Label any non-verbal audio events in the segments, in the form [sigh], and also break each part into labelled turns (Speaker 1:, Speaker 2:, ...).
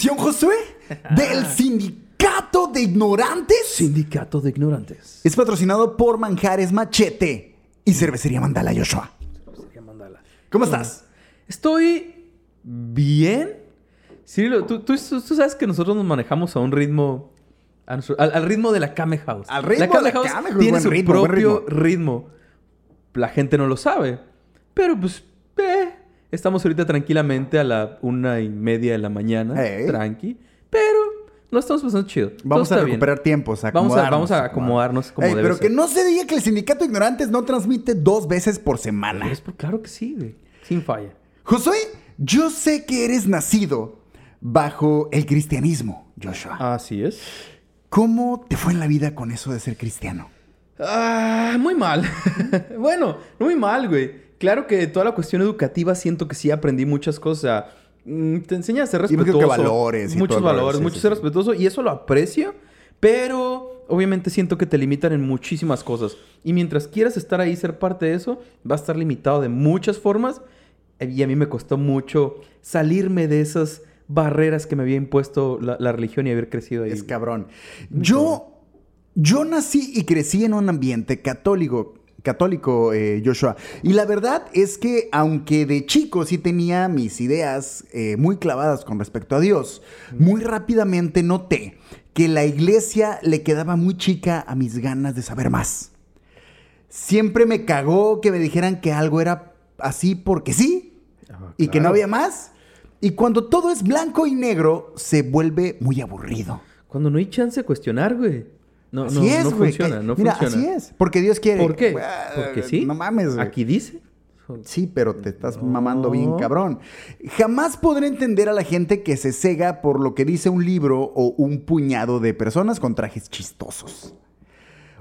Speaker 1: sesión, Josué, del [laughs] Sindicato de Ignorantes.
Speaker 2: Sindicato de Ignorantes.
Speaker 1: Es patrocinado por Manjares Machete y Cervecería Mandala Joshua. ¿Cómo estás?
Speaker 2: Estoy bien. Cirilo, tú, tú- tú- tú sabes que nosotros nos manejamos a un ritmo. al, al ritmo de la Kame House.
Speaker 1: Al ritmo
Speaker 2: la
Speaker 1: de la
Speaker 2: House
Speaker 1: Kame
Speaker 2: tiene su
Speaker 1: ritmo,
Speaker 2: propio ritmo. La gente no lo sabe. Pero pues, eh, estamos ahorita tranquilamente a la una y media de la mañana. Tranqui. Pero lo estamos pasando chido.
Speaker 1: Vamos a
Speaker 2: está bien.
Speaker 1: recuperar tiempos, a
Speaker 2: Vamos a- vamos a acomodarnos como
Speaker 1: Ey,
Speaker 2: debe
Speaker 1: Pero
Speaker 2: ser.
Speaker 1: que no se diga que el Sindicato de Ignorantes no transmite dos veces por semana.
Speaker 2: Es por- claro que sí, güey. Sin falla.
Speaker 1: Josué, yo sé que eres nacido bajo el cristianismo, Joshua.
Speaker 2: Así es.
Speaker 1: ¿Cómo te fue en la vida con eso de ser cristiano?
Speaker 2: Ah, muy mal. [laughs] bueno, no muy mal, güey. Claro que toda la cuestión educativa siento que sí aprendí muchas cosas. Mm, Te enseña a ser
Speaker 1: Y creo que
Speaker 2: respetuoso.
Speaker 1: valores y
Speaker 2: muchos valores,
Speaker 1: sí,
Speaker 2: mucho
Speaker 1: sí,
Speaker 2: ser
Speaker 1: sí.
Speaker 2: respetuoso y eso lo aprecio, pero obviamente siento que te limitan en muchísimas cosas. Y mientras quieras estar ahí y ser parte de eso, va a estar limitado de muchas formas. Y a mí me costó mucho salirme de esas barreras que me había impuesto la, la religión y haber crecido ahí.
Speaker 1: Es cabrón. Yo, yo nací y crecí en un ambiente católico. Católico, eh, Joshua. Y la verdad es que, aunque de chico sí tenía mis ideas eh, muy clavadas con respecto a Dios, muy rápidamente noté que la iglesia le quedaba muy chica a mis ganas de saber más. Siempre me cagó que me dijeran que algo era así porque sí
Speaker 2: Ah,
Speaker 1: y que no había más. Y cuando todo es blanco y negro, se vuelve muy aburrido.
Speaker 2: Cuando no hay chance de cuestionar, güey. No,
Speaker 1: Así
Speaker 2: no,
Speaker 1: es,
Speaker 2: no
Speaker 1: güey.
Speaker 2: funciona,
Speaker 1: que-
Speaker 2: no
Speaker 1: Mira,
Speaker 2: funciona.
Speaker 1: así es. Porque Dios quiere.
Speaker 2: ¿Por qué? Porque sí.
Speaker 1: No mames, güey.
Speaker 2: Aquí dice.
Speaker 1: Sí, pero te estás
Speaker 2: No.
Speaker 1: mamando bien cabrón. Jamás podré entender a la gente que se cega por lo que dice un libro o un puñado de personas con trajes chistosos.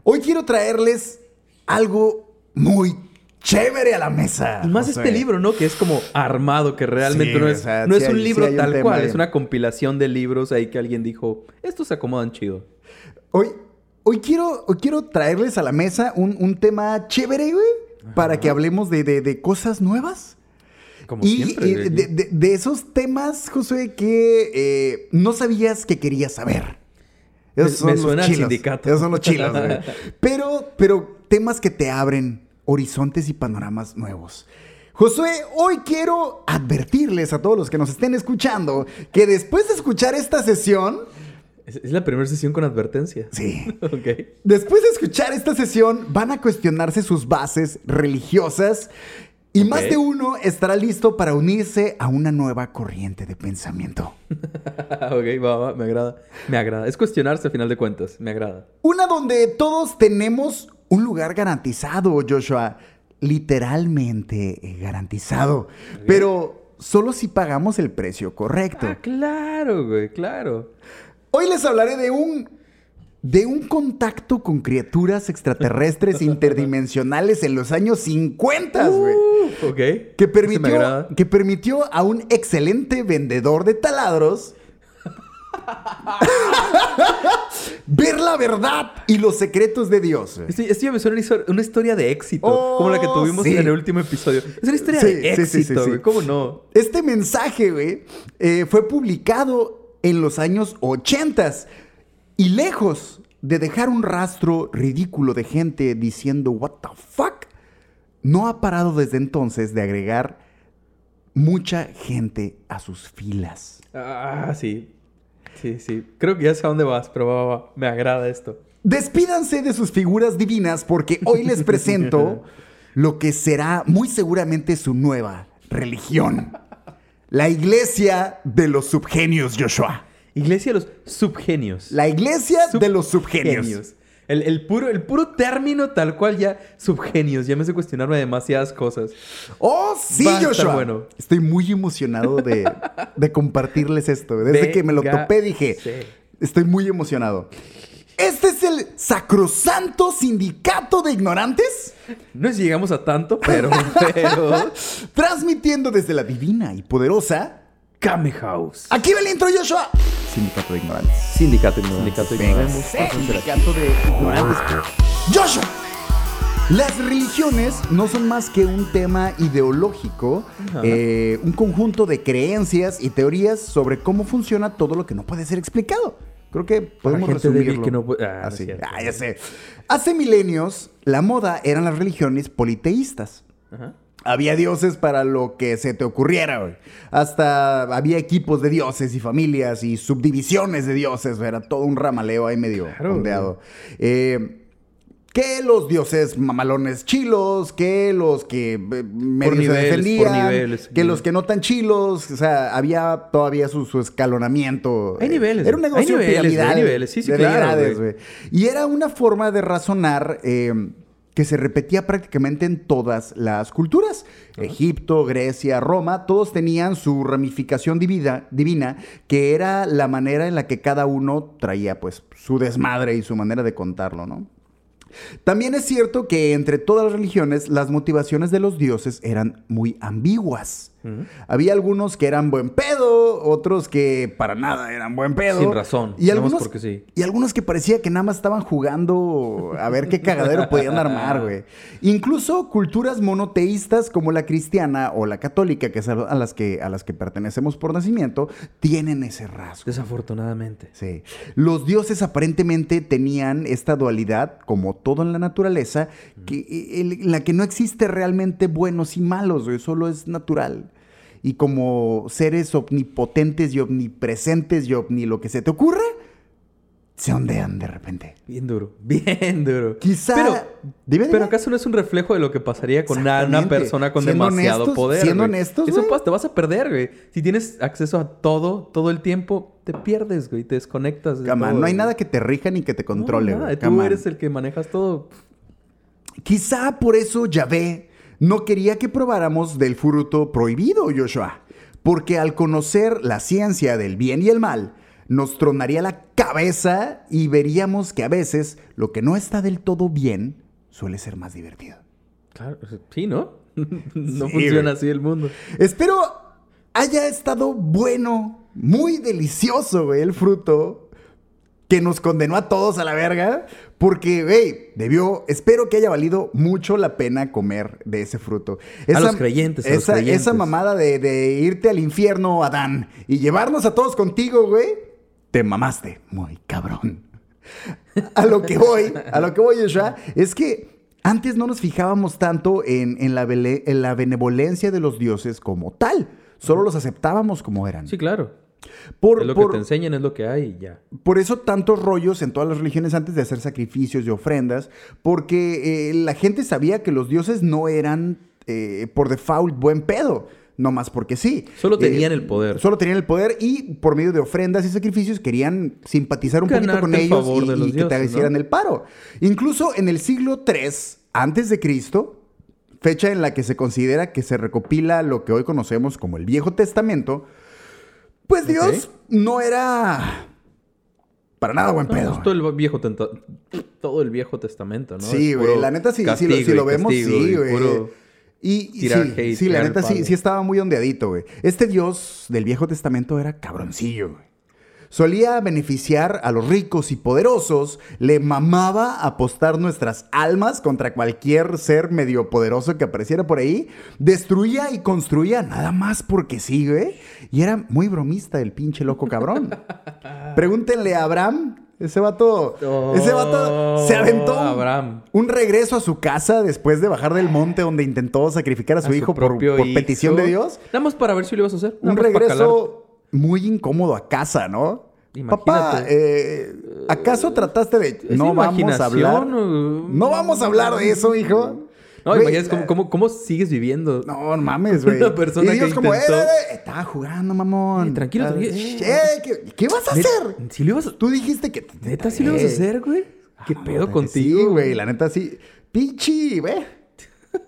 Speaker 1: Hoy quiero traerles algo muy chévere a la mesa.
Speaker 2: Y más este libro, ¿no? Que es como armado, que realmente
Speaker 1: Sí,
Speaker 2: no
Speaker 1: o
Speaker 2: es,
Speaker 1: sea,
Speaker 2: no es un
Speaker 1: hay-
Speaker 2: libro
Speaker 1: un
Speaker 2: tal cual, es una compilación de libros ahí que alguien dijo, estos se acomodan chido.
Speaker 1: Hoy, hoy, quiero, hoy quiero traerles a la mesa un, un tema chévere, güey, para que hablemos de, de- de cosas nuevas.
Speaker 2: Como
Speaker 1: y
Speaker 2: siempre.
Speaker 1: y de, de- de esos temas, José, que eh, no sabías que querías saber.
Speaker 2: Me-
Speaker 1: Esos son
Speaker 2: me
Speaker 1: los
Speaker 2: suena al
Speaker 1: chilos.
Speaker 2: sindicato.
Speaker 1: Esos son los chilos, güey. [laughs] Pero, pero temas que te abren horizontes y panoramas nuevos. Josué, hoy quiero advertirles a todos los que nos estén escuchando que después de escuchar esta sesión,
Speaker 2: Es, la primera sesión con advertencia.
Speaker 1: sí, [laughs]
Speaker 2: ok.
Speaker 1: Después de escuchar esta sesión, van a cuestionarse sus bases religiosas y más de uno estará listo para unirse a una nueva corriente de pensamiento. [laughs]
Speaker 2: ok, va, va, me agrada. Me agrada. Es cuestionarse a final de cuentas. Me agrada.
Speaker 1: Una donde todos tenemos un lugar garantizado, Joshua. Literalmente eh, garantizado. Pero solo si pagamos el precio correcto.
Speaker 2: Ah, claro, güey, claro.
Speaker 1: Hoy les hablaré de un de un contacto con criaturas extraterrestres [laughs] interdimensionales en los años 50, güey.
Speaker 2: Uh, ok.
Speaker 1: que permitió, que permitió a un excelente vendedor de taladros [laughs] ver la verdad y los secretos de Dios.
Speaker 2: Esto, esto ya me suena una histo- una historia de éxito,
Speaker 1: Oh,
Speaker 2: como la que tuvimos
Speaker 1: sí.
Speaker 2: en el último episodio. Es una historia
Speaker 1: Sí,
Speaker 2: de éxito,
Speaker 1: sí.
Speaker 2: ¿Cómo no?
Speaker 1: Este mensaje, güey, eh, fue publicado en los años 80 y lejos de dejar un rastro ridículo de gente diciendo, what the fuck, no ha parado desde entonces de agregar mucha gente a sus filas.
Speaker 2: Ah, sí. Sí, sí. Creo que ya sé a dónde vas, pero va, va, va. Me agrada esto.
Speaker 1: Despídanse de sus figuras divinas porque hoy les presento [laughs] lo que será muy seguramente su nueva religión. La iglesia de los subgenios, Joshua.
Speaker 2: Iglesia de los subgenios.
Speaker 1: La iglesia de los subgenios.
Speaker 2: El, el puro, el puro término tal cual ya subgenios. Ya me hace cuestionarme demasiadas cosas.
Speaker 1: Oh, sí,
Speaker 2: Va
Speaker 1: Joshua.
Speaker 2: bueno.
Speaker 1: Estoy muy emocionado de, de compartirles esto. Desde que me lo topé dije,
Speaker 2: sí.
Speaker 1: estoy muy emocionado. Este es el sacrosanto sindicato de ignorantes.
Speaker 2: No sé si llegamos a tanto, pero... [laughs] pero...
Speaker 1: Transmitiendo desde la divina y poderosa.
Speaker 2: Kame House.
Speaker 1: Aquí va el intro, Joshua. Sindicato de ignorantes.
Speaker 2: Sindicato Sindicato Ignoremos. Vamos a hacer aquí.
Speaker 1: sindicato de ignorantes. Joshua. Las religiones no son más que un tema ideológico, eh, un conjunto de creencias y teorías sobre cómo funciona todo lo que no puede ser explicado. Creo que podemos resumirlo.
Speaker 2: que no puede- ah,
Speaker 1: así. Ah, ya sé. Hace milenios, la moda eran las religiones politeístas.
Speaker 2: Ajá.
Speaker 1: Había dioses para lo que se te ocurriera, güey. Hasta había equipos de dioses y familias y subdivisiones de dioses. Era todo un ramaleo ahí medio
Speaker 2: Claro,
Speaker 1: ondeado. Eh, que los dioses mamalones chilos, que los que eh, medio se
Speaker 2: niveles, por niveles.
Speaker 1: que los que no tan chilos. O sea, había todavía su, su escalonamiento.
Speaker 2: Hay
Speaker 1: Eh,
Speaker 2: niveles,
Speaker 1: Era un negocio
Speaker 2: Hay niveles, güey,
Speaker 1: piramidal
Speaker 2: hay niveles. Sí, sí,
Speaker 1: de
Speaker 2: claro.
Speaker 1: Y era una forma de razonar eh, que se repetía prácticamente en todas las culturas. Egipto, Grecia, Roma, todos tenían su ramificación divina, divina, que era la manera en la que cada uno traía pues su desmadre y su manera de contarlo, ¿no? También es cierto que entre todas las religiones las motivaciones de los dioses eran muy ambiguas. Había algunos que eran buen pedo, otros que para nada eran buen pedo.
Speaker 2: Sin razón,
Speaker 1: Y algunos,
Speaker 2: porque sí.
Speaker 1: y algunos que parecía que nada más estaban jugando a ver qué cagadero podían armar, [laughs] güey. Incluso culturas monoteístas como la cristiana o la católica, que es a las que, a las que pertenecemos por nacimiento, tienen ese rasgo.
Speaker 2: Desafortunadamente.
Speaker 1: Sí. Los dioses aparentemente tenían esta dualidad, como todo en la naturaleza, que, en en la que no existe realmente buenos y malos, güey, solo es natural. Y como seres omnipotentes y omnipresentes y omni lo que se te ocurra, se ondean de repente.
Speaker 2: Bien duro, [laughs] bien duro.
Speaker 1: Quizá-
Speaker 2: Pero,
Speaker 1: Dime, dime.
Speaker 2: pero ¿acaso no es un reflejo de lo que pasaría con una, persona con
Speaker 1: Siendo
Speaker 2: demasiado
Speaker 1: honestos-
Speaker 2: poder?
Speaker 1: siendo
Speaker 2: güey?
Speaker 1: honestos,
Speaker 2: Eso pasa, te vas a perder, güey. Si tienes acceso a todo, todo el tiempo, te pierdes, güey. Te desconectas. de todo,
Speaker 1: no hay
Speaker 2: güey.
Speaker 1: nada que te rija ni que te controle,
Speaker 2: No, nada,
Speaker 1: güey.
Speaker 2: Tú eres el que manejas todo.
Speaker 1: Quizá por eso Yahvé no quería que probáramos del fruto prohibido, Joshua. Porque al conocer la ciencia del bien y el mal, nos tronaría la cabeza y veríamos que a veces lo que no está del todo bien suele ser más divertido.
Speaker 2: Claro, sí, ¿no? [laughs] no
Speaker 1: Sí,
Speaker 2: funciona así el mundo.
Speaker 1: Espero haya estado bueno, muy delicioso, güey, el fruto que nos condenó a todos a la verga. Porque, güey, debió, espero que haya valido mucho la pena comer de ese fruto.
Speaker 2: A los creyentes, a los
Speaker 1: esa,
Speaker 2: creyentes.
Speaker 1: esa mamada de, de irte al infierno, Adán, y llevarnos a todos contigo, güey, te mamaste. Muy cabrón. A lo que voy, a lo que voy, Joshua, es que antes no nos fijábamos tanto en, en la, vele- en la benevolencia de los dioses como tal. Solo los aceptábamos como eran.
Speaker 2: Sí, claro.
Speaker 1: Por,
Speaker 2: es lo
Speaker 1: por-
Speaker 2: que te enseñan, es lo que hay y ya.
Speaker 1: por eso tantos rollos en todas las religiones antes de hacer sacrificios y ofrendas, porque eh, la gente sabía que los dioses no eran eh, por default buen pedo, no más porque sí.
Speaker 2: Solo
Speaker 1: Eh,
Speaker 2: tenían el poder.
Speaker 1: Solo tenían el poder y por medio de ofrendas y sacrificios querían simpatizar un poquito
Speaker 2: Ganarte
Speaker 1: con
Speaker 2: el
Speaker 1: ellos
Speaker 2: favor
Speaker 1: y,
Speaker 2: de los
Speaker 1: y que te hicieran el paro. Incluso en el siglo III antes de Cristo, fecha en la que se considera que se recopila lo que hoy conocemos como el Viejo Testamento, pues. Dios no era para nada buen
Speaker 2: No,
Speaker 1: pedo.
Speaker 2: pues todo el viejo todo el viejo testamento, ¿no?
Speaker 1: Sí, güey. La neta, sí, sí, lo, si lo vemos, sí,
Speaker 2: y
Speaker 1: güey. Y, y
Speaker 2: tirar
Speaker 1: sí,
Speaker 2: hate,
Speaker 1: sí, la neta, sí, sí estaba muy ondeadito, güey. Este Dios del Viejo Testamento era cabroncillo, güey. Solía beneficiar a los ricos y poderosos, le mamaba apostar nuestras almas contra cualquier ser medio poderoso que apareciera por ahí, destruía y construía nada más porque sí, güey. Y era muy bromista el pinche loco cabrón. [laughs] Pregúntenle a Abraham, ese vato, ese vato se aventó un-
Speaker 2: Oh, Abraham.
Speaker 1: un regreso a su casa después de bajar del monte donde intentó sacrificar a su,
Speaker 2: A
Speaker 1: hijo por,
Speaker 2: propio
Speaker 1: por
Speaker 2: hijo.
Speaker 1: petición de Dios.
Speaker 2: Nada más para ver si lo ibas a hacer. Nada
Speaker 1: Un regreso muy incómodo a casa, ¿no?
Speaker 2: Imagínate.
Speaker 1: Papá, eh, ¿acaso trataste de...
Speaker 2: ¿Es
Speaker 1: No vamos a hablar... No vamos a hablar de eso, hijo.
Speaker 2: No,
Speaker 1: Güey,
Speaker 2: imagínate cómo, cómo, cómo sigues viviendo.
Speaker 1: No, no mames, güey. [laughs]
Speaker 2: Una persona
Speaker 1: y Dios
Speaker 2: que
Speaker 1: como, eh,
Speaker 2: intentó-
Speaker 1: eh, eh, estaba jugando, mamón.
Speaker 2: Eh, tranquilo, tranquilo.
Speaker 1: eh, ¿qué, qué vas a
Speaker 2: Neta,
Speaker 1: hacer?
Speaker 2: ¿Sí lo ibas a...
Speaker 1: Tú dijiste que...
Speaker 2: ¿Neta sí lo ibas a
Speaker 1: Eh,
Speaker 2: hacer, güey? ¿Qué
Speaker 1: Ah,
Speaker 2: pedo
Speaker 1: neta que
Speaker 2: contigo?
Speaker 1: Sí, güey, la neta sí. Pinche, güey.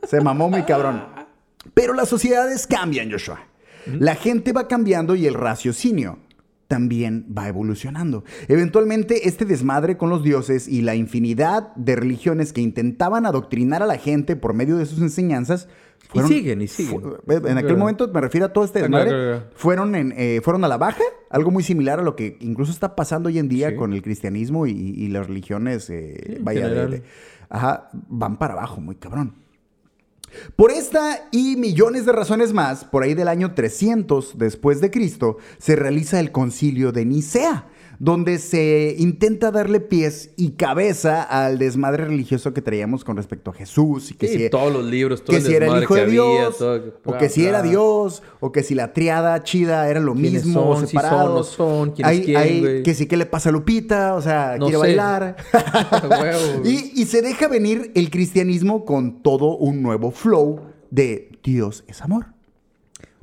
Speaker 1: Se mamó muy cabrón. [laughs] Pero las sociedades cambian, Joshua. La gente va cambiando y el raciocinio también va evolucionando. Eventualmente, este desmadre con los dioses y la infinidad de religiones que intentaban adoctrinar a la gente por medio de sus enseñanzas
Speaker 2: y siguen, y siguen.
Speaker 1: en aquel momento me refiero a todo este desmadre. Fueron, en, eh, fueron a la baja, algo muy similar a lo que incluso está pasando hoy en día con el cristianismo y, las religiones, eh, vaya, ajá, van para abajo, muy cabrón. Por esta y millones de razones más, por ahí del año 300 después de Cristo, se realiza el concilio de Nicea, donde se intenta darle pies y cabeza al desmadre religioso que traíamos con respecto a Jesús. Y que
Speaker 2: si, todos los libros, todo
Speaker 1: que si era el hijo de Dios, o que si era Dios, o que si la triada chida era lo mismo,
Speaker 2: son, separados. Si son, no son,
Speaker 1: hay, que si qué le pasa a Lupita, o sea, quiere bailar. [laughs] [laughs] y, y se deja venir el cristianismo con todo un nuevo flow de Dios es amor.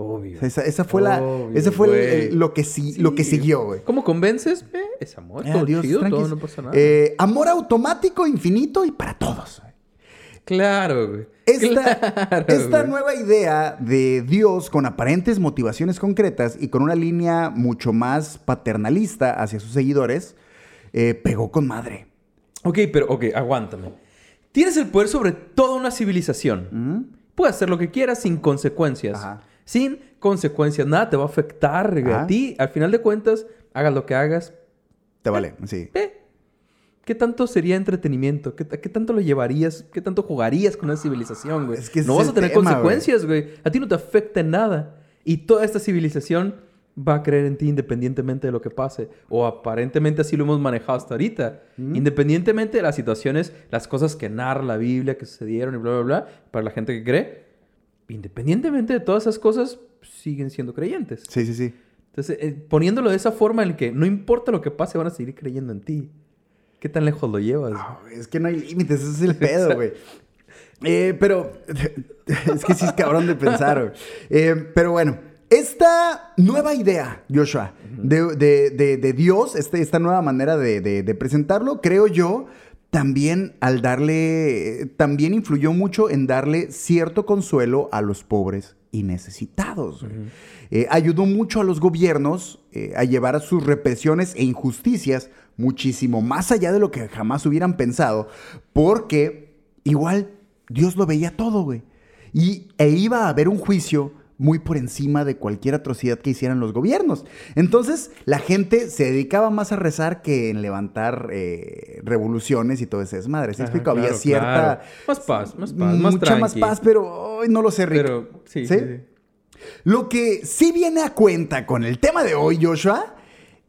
Speaker 2: Obvio.
Speaker 1: esa, fue la. Ese fue lo, que lo que siguió, güey.
Speaker 2: ¿Cómo convences? es amor, todo chido, todo, no pasa nada.
Speaker 1: Eh, amor automático, infinito y para todos.
Speaker 2: Claro, güey.
Speaker 1: Esta, esta nueva idea de Dios con aparentes motivaciones concretas y con una línea mucho más paternalista hacia sus seguidores, eh, pegó con madre.
Speaker 2: Ok, pero, ok, aguántame. Tienes el poder sobre toda una civilización. Puedes hacer lo que quieras sin consecuencias. Ajá sin consecuencias. Nada te va a afectar a ti. Al final de cuentas, hagas lo que hagas.
Speaker 1: Te vale, sí.
Speaker 2: ¿Qué tanto sería entretenimiento? ¿Qué, tanto lo llevarías? ¿Qué tanto jugarías con esa civilización, güey? Es que no vas a tener consecuencias, güey. A ti no te afecta en nada. Y toda esta civilización va a creer en ti independientemente de lo que pase. O aparentemente así lo hemos manejado hasta ahorita. Independientemente de las situaciones, las cosas que narra la Biblia, que sucedieron y bla, bla, bla, para la gente que cree, independientemente de todas esas cosas, siguen siendo creyentes.
Speaker 1: Sí, sí, sí.
Speaker 2: Entonces, eh, poniéndolo de esa forma en que no importa lo que pase, van a seguir creyendo en ti. ¿Qué tan lejos lo llevas?
Speaker 1: es que no hay límites, ese es el pedo, [laughs] güey. Eh, pero [laughs] es que sí es cabrón de pensar, güey. Eh, pero bueno, esta nueva idea, Joshua, de, Dios, este, esta nueva manera de presentarlo, creo yo, también al darle, también influyó mucho en darle cierto consuelo a los pobres y necesitados. Eh, ayudó mucho a los gobiernos eh, a llevar a sus represiones e injusticias muchísimo más allá de lo que jamás hubieran pensado, porque igual Dios lo veía todo, güey. Y, e iba a haber un juicio muy por encima de cualquier atrocidad que hicieran los gobiernos. Entonces, la gente se dedicaba más a rezar que en levantar eh, revoluciones y todo ese desmadre. ¿Se explico? Había cierta...
Speaker 2: Más paz, más paz, más
Speaker 1: Mucha más paz, pero hoy no lo sé, Rick. Pero, sí, ¿Sí? Lo que sí viene a cuenta con el tema de hoy, Joshua,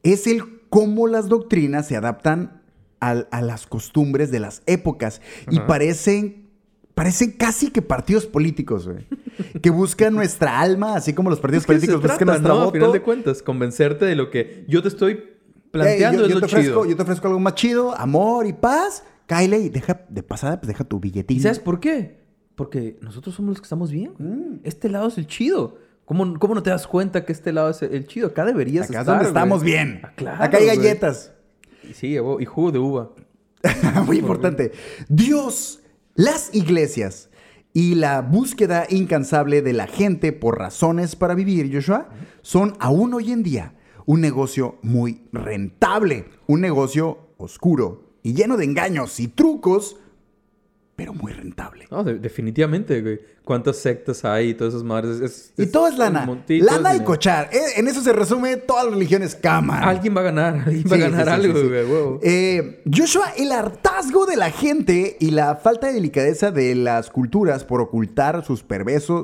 Speaker 1: es el cómo las doctrinas se adaptan a, las costumbres de las épocas y parecen parecen casi que partidos políticos, güey. Que buscan nuestra alma, así como los partidos políticos buscan nuestra ¿no?
Speaker 2: A final de cuentas, convencerte de lo que yo te estoy planteando
Speaker 1: yo, te ofrezco, Yo te ofrezco algo más chido, amor y paz. Kyle, y deja de pasada, pues deja tu billetín.
Speaker 2: ¿Y sabes por qué? Porque nosotros somos los que estamos bien. Mm. Este lado es el chido. ¿Cómo, ¿Cómo, no te das cuenta que este lado es el chido? Acá deberías
Speaker 1: Acá
Speaker 2: estar,
Speaker 1: donde estamos bien. Ah, Acá hay galletas.
Speaker 2: Sí, y jugo de uva. [laughs]
Speaker 1: Muy importante. Dios las iglesias y la búsqueda incansable de la gente por razones para vivir, Joshua, son aún hoy en día un negocio muy rentable, un negocio oscuro y lleno de engaños y trucos pero muy rentable.
Speaker 2: No, definitivamente, güey. ¿Cuántas sectas hay y todas esas madres?
Speaker 1: y todo es lana. lana y cochar. Eh, en eso se resume todas las religiones cámara.
Speaker 2: Alguien va a ganar. [laughs] Alguien va a ganar algo, güey.
Speaker 1: Eh, Joshua, el hartazgo de la gente y la falta de delicadeza de las culturas por ocultar sus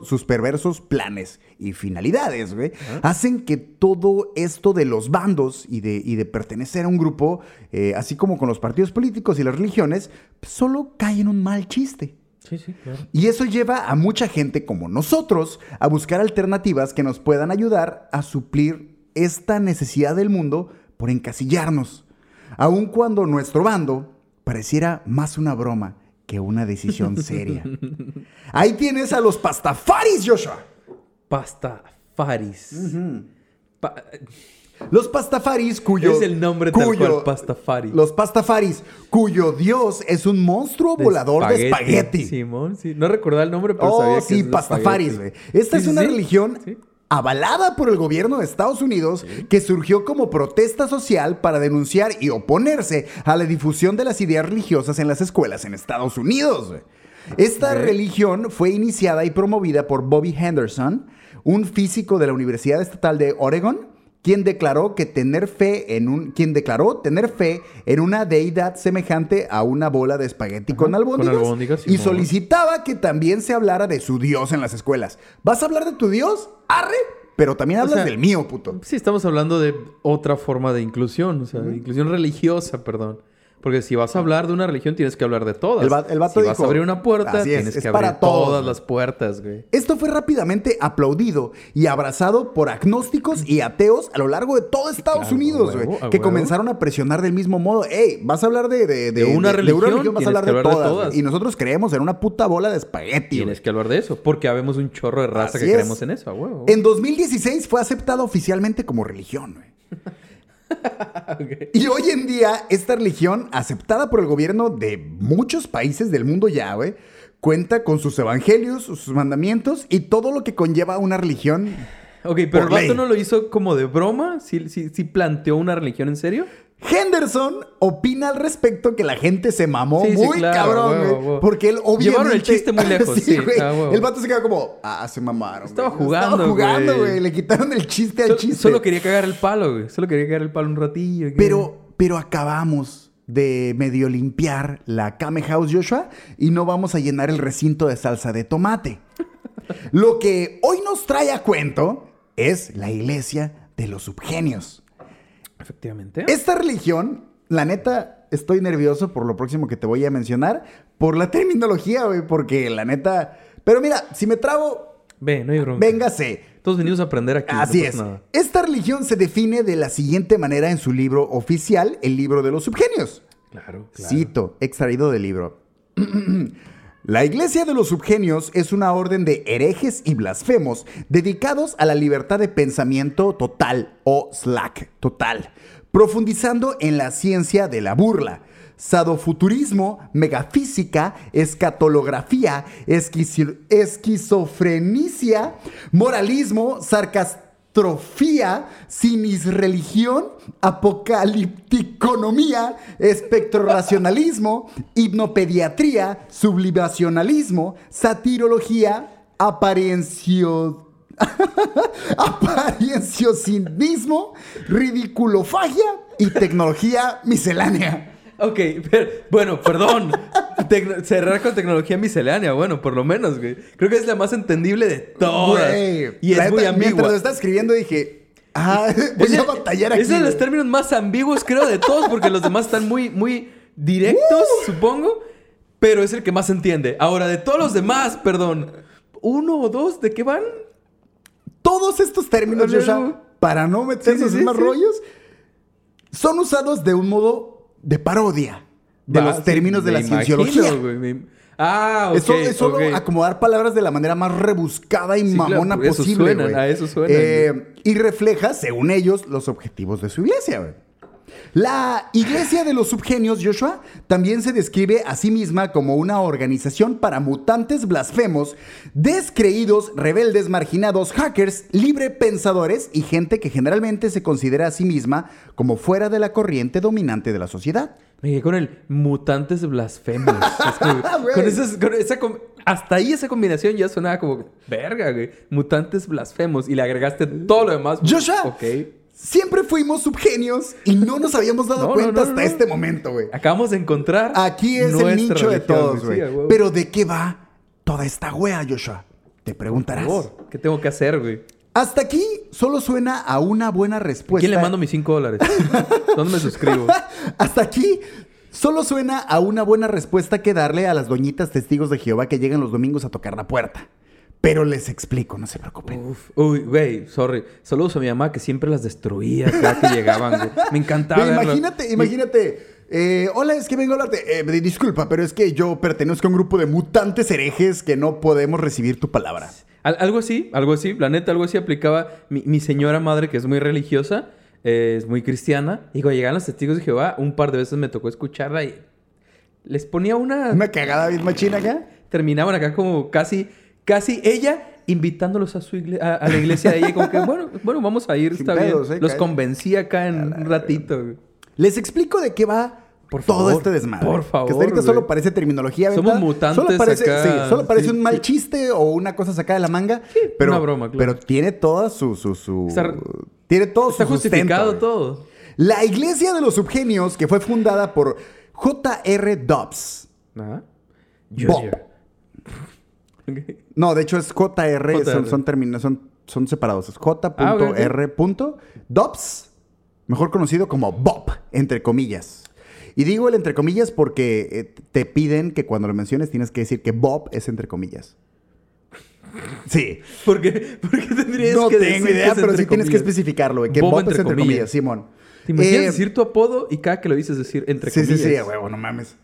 Speaker 1: sus perversos planes y finalidades, güey, hacen que todo esto de los bandos y de, de pertenecer a un grupo, eh, así como con los partidos políticos y las religiones, solo cae en un mal chiste.
Speaker 2: Sí, sí, claro.
Speaker 1: Y eso lleva a mucha gente como nosotros a buscar alternativas que nos puedan ayudar a suplir esta necesidad del mundo por encasillarnos, aun cuando nuestro bando pareciera más una broma que una decisión seria. [laughs] Ahí tienes a los pastafaris, Joshua.
Speaker 2: Pastafaris.
Speaker 1: Los pastafaris, cuyo.
Speaker 2: Es el nombre cuyo, pastafari.
Speaker 1: Los pastafaris, cuyo dios es un monstruo volador de espagueti.
Speaker 2: Simón, sí. No recordaba el nombre, pero
Speaker 1: oh,
Speaker 2: sabía que
Speaker 1: sí, pastafaris, güey. Esta es una religión avalada por el gobierno de Estados Unidos que surgió como protesta social para denunciar y oponerse a la difusión de las ideas religiosas en las escuelas en Estados Unidos. Esta religión fue iniciada y promovida por Bobby Henderson, un físico de la Universidad Estatal de Oregon, quien declaró que tener fe en un quien declaró tener fe en una deidad semejante a una bola de espagueti
Speaker 2: Ajá,
Speaker 1: con
Speaker 2: con
Speaker 1: albóndigas, y solicitaba que también se hablara de su Dios en las escuelas. ¿Vas a hablar de tu Dios? Arre, pero también hablas
Speaker 2: sea,
Speaker 1: del mío, puto.
Speaker 2: Sí, estamos hablando de otra forma de inclusión, o sea, de inclusión religiosa, perdón. Porque si vas a hablar de una religión, tienes que hablar de todas.
Speaker 1: El va- el vato
Speaker 2: si vas
Speaker 1: dijo,
Speaker 2: a abrir una puerta,
Speaker 1: "Así es,
Speaker 2: tienes
Speaker 1: es
Speaker 2: que
Speaker 1: para
Speaker 2: abrir
Speaker 1: todos,
Speaker 2: todas
Speaker 1: güey".
Speaker 2: las puertas, güey.
Speaker 1: Esto fue rápidamente aplaudido y abrazado por agnósticos y ateos a lo largo de todo Estados
Speaker 2: Claro,
Speaker 1: Unidos, güey, que
Speaker 2: huevo.
Speaker 1: comenzaron a presionar del mismo modo. Ey, vas a hablar de, de,
Speaker 2: De una religión,
Speaker 1: vas a hablar de
Speaker 2: de
Speaker 1: todas. Y nosotros creemos en una puta bola de espagueti.
Speaker 2: Tienes que hablar de eso, porque habemos un chorro de raza
Speaker 1: Así
Speaker 2: que
Speaker 1: es.
Speaker 2: creemos en eso, a huevo.
Speaker 1: En 2016 fue aceptada oficialmente como religión, güey. [laughs] [laughs] Y hoy en día, esta religión, aceptada por el gobierno de muchos países del mundo ya, güey, cuenta con sus evangelios, sus mandamientos y todo lo que conlleva una religión.
Speaker 2: Ok, pero el vato no lo hizo como de broma. ¿Sí, sí, sí planteó una religión en serio?
Speaker 1: Henderson opina al respecto que la gente se mamó
Speaker 2: Sí, sí,
Speaker 1: muy
Speaker 2: claro,
Speaker 1: cabrón, güey. Porque él obviamente...
Speaker 2: Llevaron el chiste muy [laughs] lejos, sí,
Speaker 1: güey.
Speaker 2: ah.
Speaker 1: El vato se queda como, ah, se mamaron.
Speaker 2: Estaba
Speaker 1: güey.
Speaker 2: jugando,
Speaker 1: Estaba jugando,
Speaker 2: güey.
Speaker 1: Le quitaron el chiste al chiste.
Speaker 2: Solo quería cagar el palo, güey. Solo quería cagar el palo un ratillo. que-
Speaker 1: Pero, pero acabamos de medio limpiar la Kame House Joshua y no vamos a llenar el recinto de salsa de tomate. [laughs] Lo que hoy nos trae a cuento es la iglesia de los subgenios.
Speaker 2: Efectivamente.
Speaker 1: Esta religión, la neta, estoy nervioso por lo próximo que te voy a mencionar, por la terminología, güey, porque la neta... Pero mira, si me trabo,
Speaker 2: Ve, no hay bronca.
Speaker 1: véngase.
Speaker 2: Todos venimos a aprender aquí.
Speaker 1: Así es.
Speaker 2: nada.
Speaker 1: Esta religión se define de la siguiente manera en su libro oficial, el libro de los subgenios.
Speaker 2: Claro, claro.
Speaker 1: Cito, extraído del libro. [clears throat] La Iglesia de los Subgenios es una orden de herejes y blasfemos dedicados a la libertad de pensamiento total o slack total, profundizando en la ciencia de la burla, sadofuturismo, megafísica, escatolografía, esquizo- esquizofrenicia, moralismo, sarcastrofía, sinisreligión, apocalipticonomía, espectroracionalismo, [laughs] hipnopediatría, sublimacionalismo, satirología, apariencia [laughs] aparienciosinismo, ridiculofagia y tecnología miscelánea.
Speaker 2: Ok, pero- bueno, perdón. Tecno- cerrar con tecnología miscelánea, bueno, por lo menos, güey. Creo que es la más entendible de todas.
Speaker 1: Güey,
Speaker 2: y es muy
Speaker 1: neta, Mientras
Speaker 2: ambigua.
Speaker 1: lo estaba escribiendo dije, ah, [laughs] voy
Speaker 2: Ese-
Speaker 1: a batallar aquí.
Speaker 2: Es de los términos más ambiguos, creo, de todos, porque los demás están muy, muy directos,
Speaker 1: Uh.
Speaker 2: supongo. Pero es el que más entiende. Ahora, de todos los demás, perdón, ¿uno o dos de qué van?
Speaker 1: Todos estos términos, Joshua, para no meternos
Speaker 2: Sí, sí, sí,
Speaker 1: en más
Speaker 2: sí.
Speaker 1: rollos, son usados de un modo de parodia de los
Speaker 2: sí,
Speaker 1: términos de la
Speaker 2: imagino,
Speaker 1: cienciología.
Speaker 2: me- Ah, ok.
Speaker 1: es, solo, es solo acomodar palabras de la manera más rebuscada y
Speaker 2: Sí,
Speaker 1: mamona
Speaker 2: eso
Speaker 1: posible.
Speaker 2: suenan, a eso suenan,
Speaker 1: Eh, y refleja, según ellos, los objetivos de su iglesia. güey. La iglesia de los subgenios, Joshua, también se describe a sí misma como una organización para mutantes blasfemos, descreídos, rebeldes, marginados, hackers, libre pensadores y gente que generalmente se considera a sí misma como fuera de la corriente dominante de la sociedad.
Speaker 2: Me quedé con el mutantes blasfemos. [laughs] Es que, con esas- con esa hasta ahí esa combinación ya sonaba como verga, güey. Mutantes blasfemos. Y le agregaste todo lo demás.
Speaker 1: Joshua,
Speaker 2: Ok.
Speaker 1: Siempre fuimos subgenios y no nos habíamos dado [laughs]
Speaker 2: No,
Speaker 1: cuenta
Speaker 2: no,
Speaker 1: hasta este momento, güey.
Speaker 2: Acabamos de encontrar.
Speaker 1: Aquí es el nicho de todos, güey. Pero ¿de qué va toda esta wea, Joshua? Te
Speaker 2: Por
Speaker 1: preguntarás.
Speaker 2: favor, ¿qué tengo que hacer, güey?
Speaker 1: Hasta aquí solo suena a una buena respuesta.
Speaker 2: ¿Quién le mando mis 5 dólares? [laughs] ¿Dónde me suscribo? [laughs]
Speaker 1: Hasta aquí solo suena a una buena respuesta que darle a las doñitas testigos de Jehová que llegan los domingos a tocar la puerta. Pero les explico, no se preocupen.
Speaker 2: Uf, uy, güey, sorry. Saludos a mi mamá que siempre las destruía cada que llegaban, güey. Me encantaba. Verlas.
Speaker 1: imagínate, imagínate. eh, hola, es que vengo a hablarte. Eh, disculpa, pero es que yo pertenezco a un grupo de mutantes herejes que no podemos recibir tu palabra.
Speaker 2: Al- algo así, algo así. La neta, algo así aplicaba mi, mi señora madre, que es muy religiosa, eh, es muy cristiana. Y cuando llegaban los testigos de Jehová, un par de veces me tocó escucharla y les ponía una...
Speaker 1: Una cagada bien machina acá.
Speaker 2: Terminaban acá como casi, casi ella invitándolos a su a, a la iglesia de ella. Como que, bueno, bueno, vamos a ir, está
Speaker 1: pedos,
Speaker 2: bien.
Speaker 1: eh,
Speaker 2: Los
Speaker 1: cae.
Speaker 2: convencí acá en un ratito. güey.
Speaker 1: Les explico de qué va
Speaker 2: Por
Speaker 1: todo
Speaker 2: favor,
Speaker 1: este desmadre.
Speaker 2: por favor,
Speaker 1: Que hasta ahorita
Speaker 2: güey.
Speaker 1: solo parece terminología.
Speaker 2: Somos mutantes
Speaker 1: Solo parece,
Speaker 2: acá.
Speaker 1: sí, solo parece
Speaker 2: Sí,
Speaker 1: un mal
Speaker 2: sí.
Speaker 1: chiste o una cosa sacada de la manga. pero,
Speaker 2: una broma, claro.
Speaker 1: Pero tiene toda su... su, su-
Speaker 2: Está-
Speaker 1: tiene todo
Speaker 2: Está
Speaker 1: su sustento,
Speaker 2: justificado
Speaker 1: güey.
Speaker 2: todo.
Speaker 1: La Iglesia de los Subgenios, que fue fundada por J.R. Dobbs.
Speaker 2: Ajá.
Speaker 1: Bob. [laughs] No, de hecho es JR, son,
Speaker 2: JR.
Speaker 1: son, termina- son, son separados. Es J.R.
Speaker 2: Ah, ok, ok.
Speaker 1: Dobbs, mejor conocido como Bob, entre comillas. Y digo el entre comillas porque eh, te piden que cuando lo menciones tienes que decir que Bob es entre comillas. Sí.
Speaker 2: ¿Por qué, ¿Por qué tendrías
Speaker 1: No
Speaker 2: que
Speaker 1: tengo idea, pero sí tienes que
Speaker 2: comillas?
Speaker 1: especificarlo, güey, que
Speaker 2: Bob
Speaker 1: Bob,
Speaker 2: entre
Speaker 1: es entre comillas,
Speaker 2: comillas.
Speaker 1: Simón.
Speaker 2: ¿Te imaginas
Speaker 1: Eh,
Speaker 2: decir tu apodo y cada que lo dices decir entre
Speaker 1: Sí, sí,
Speaker 2: comillas?
Speaker 1: sí, a huevo, no mames.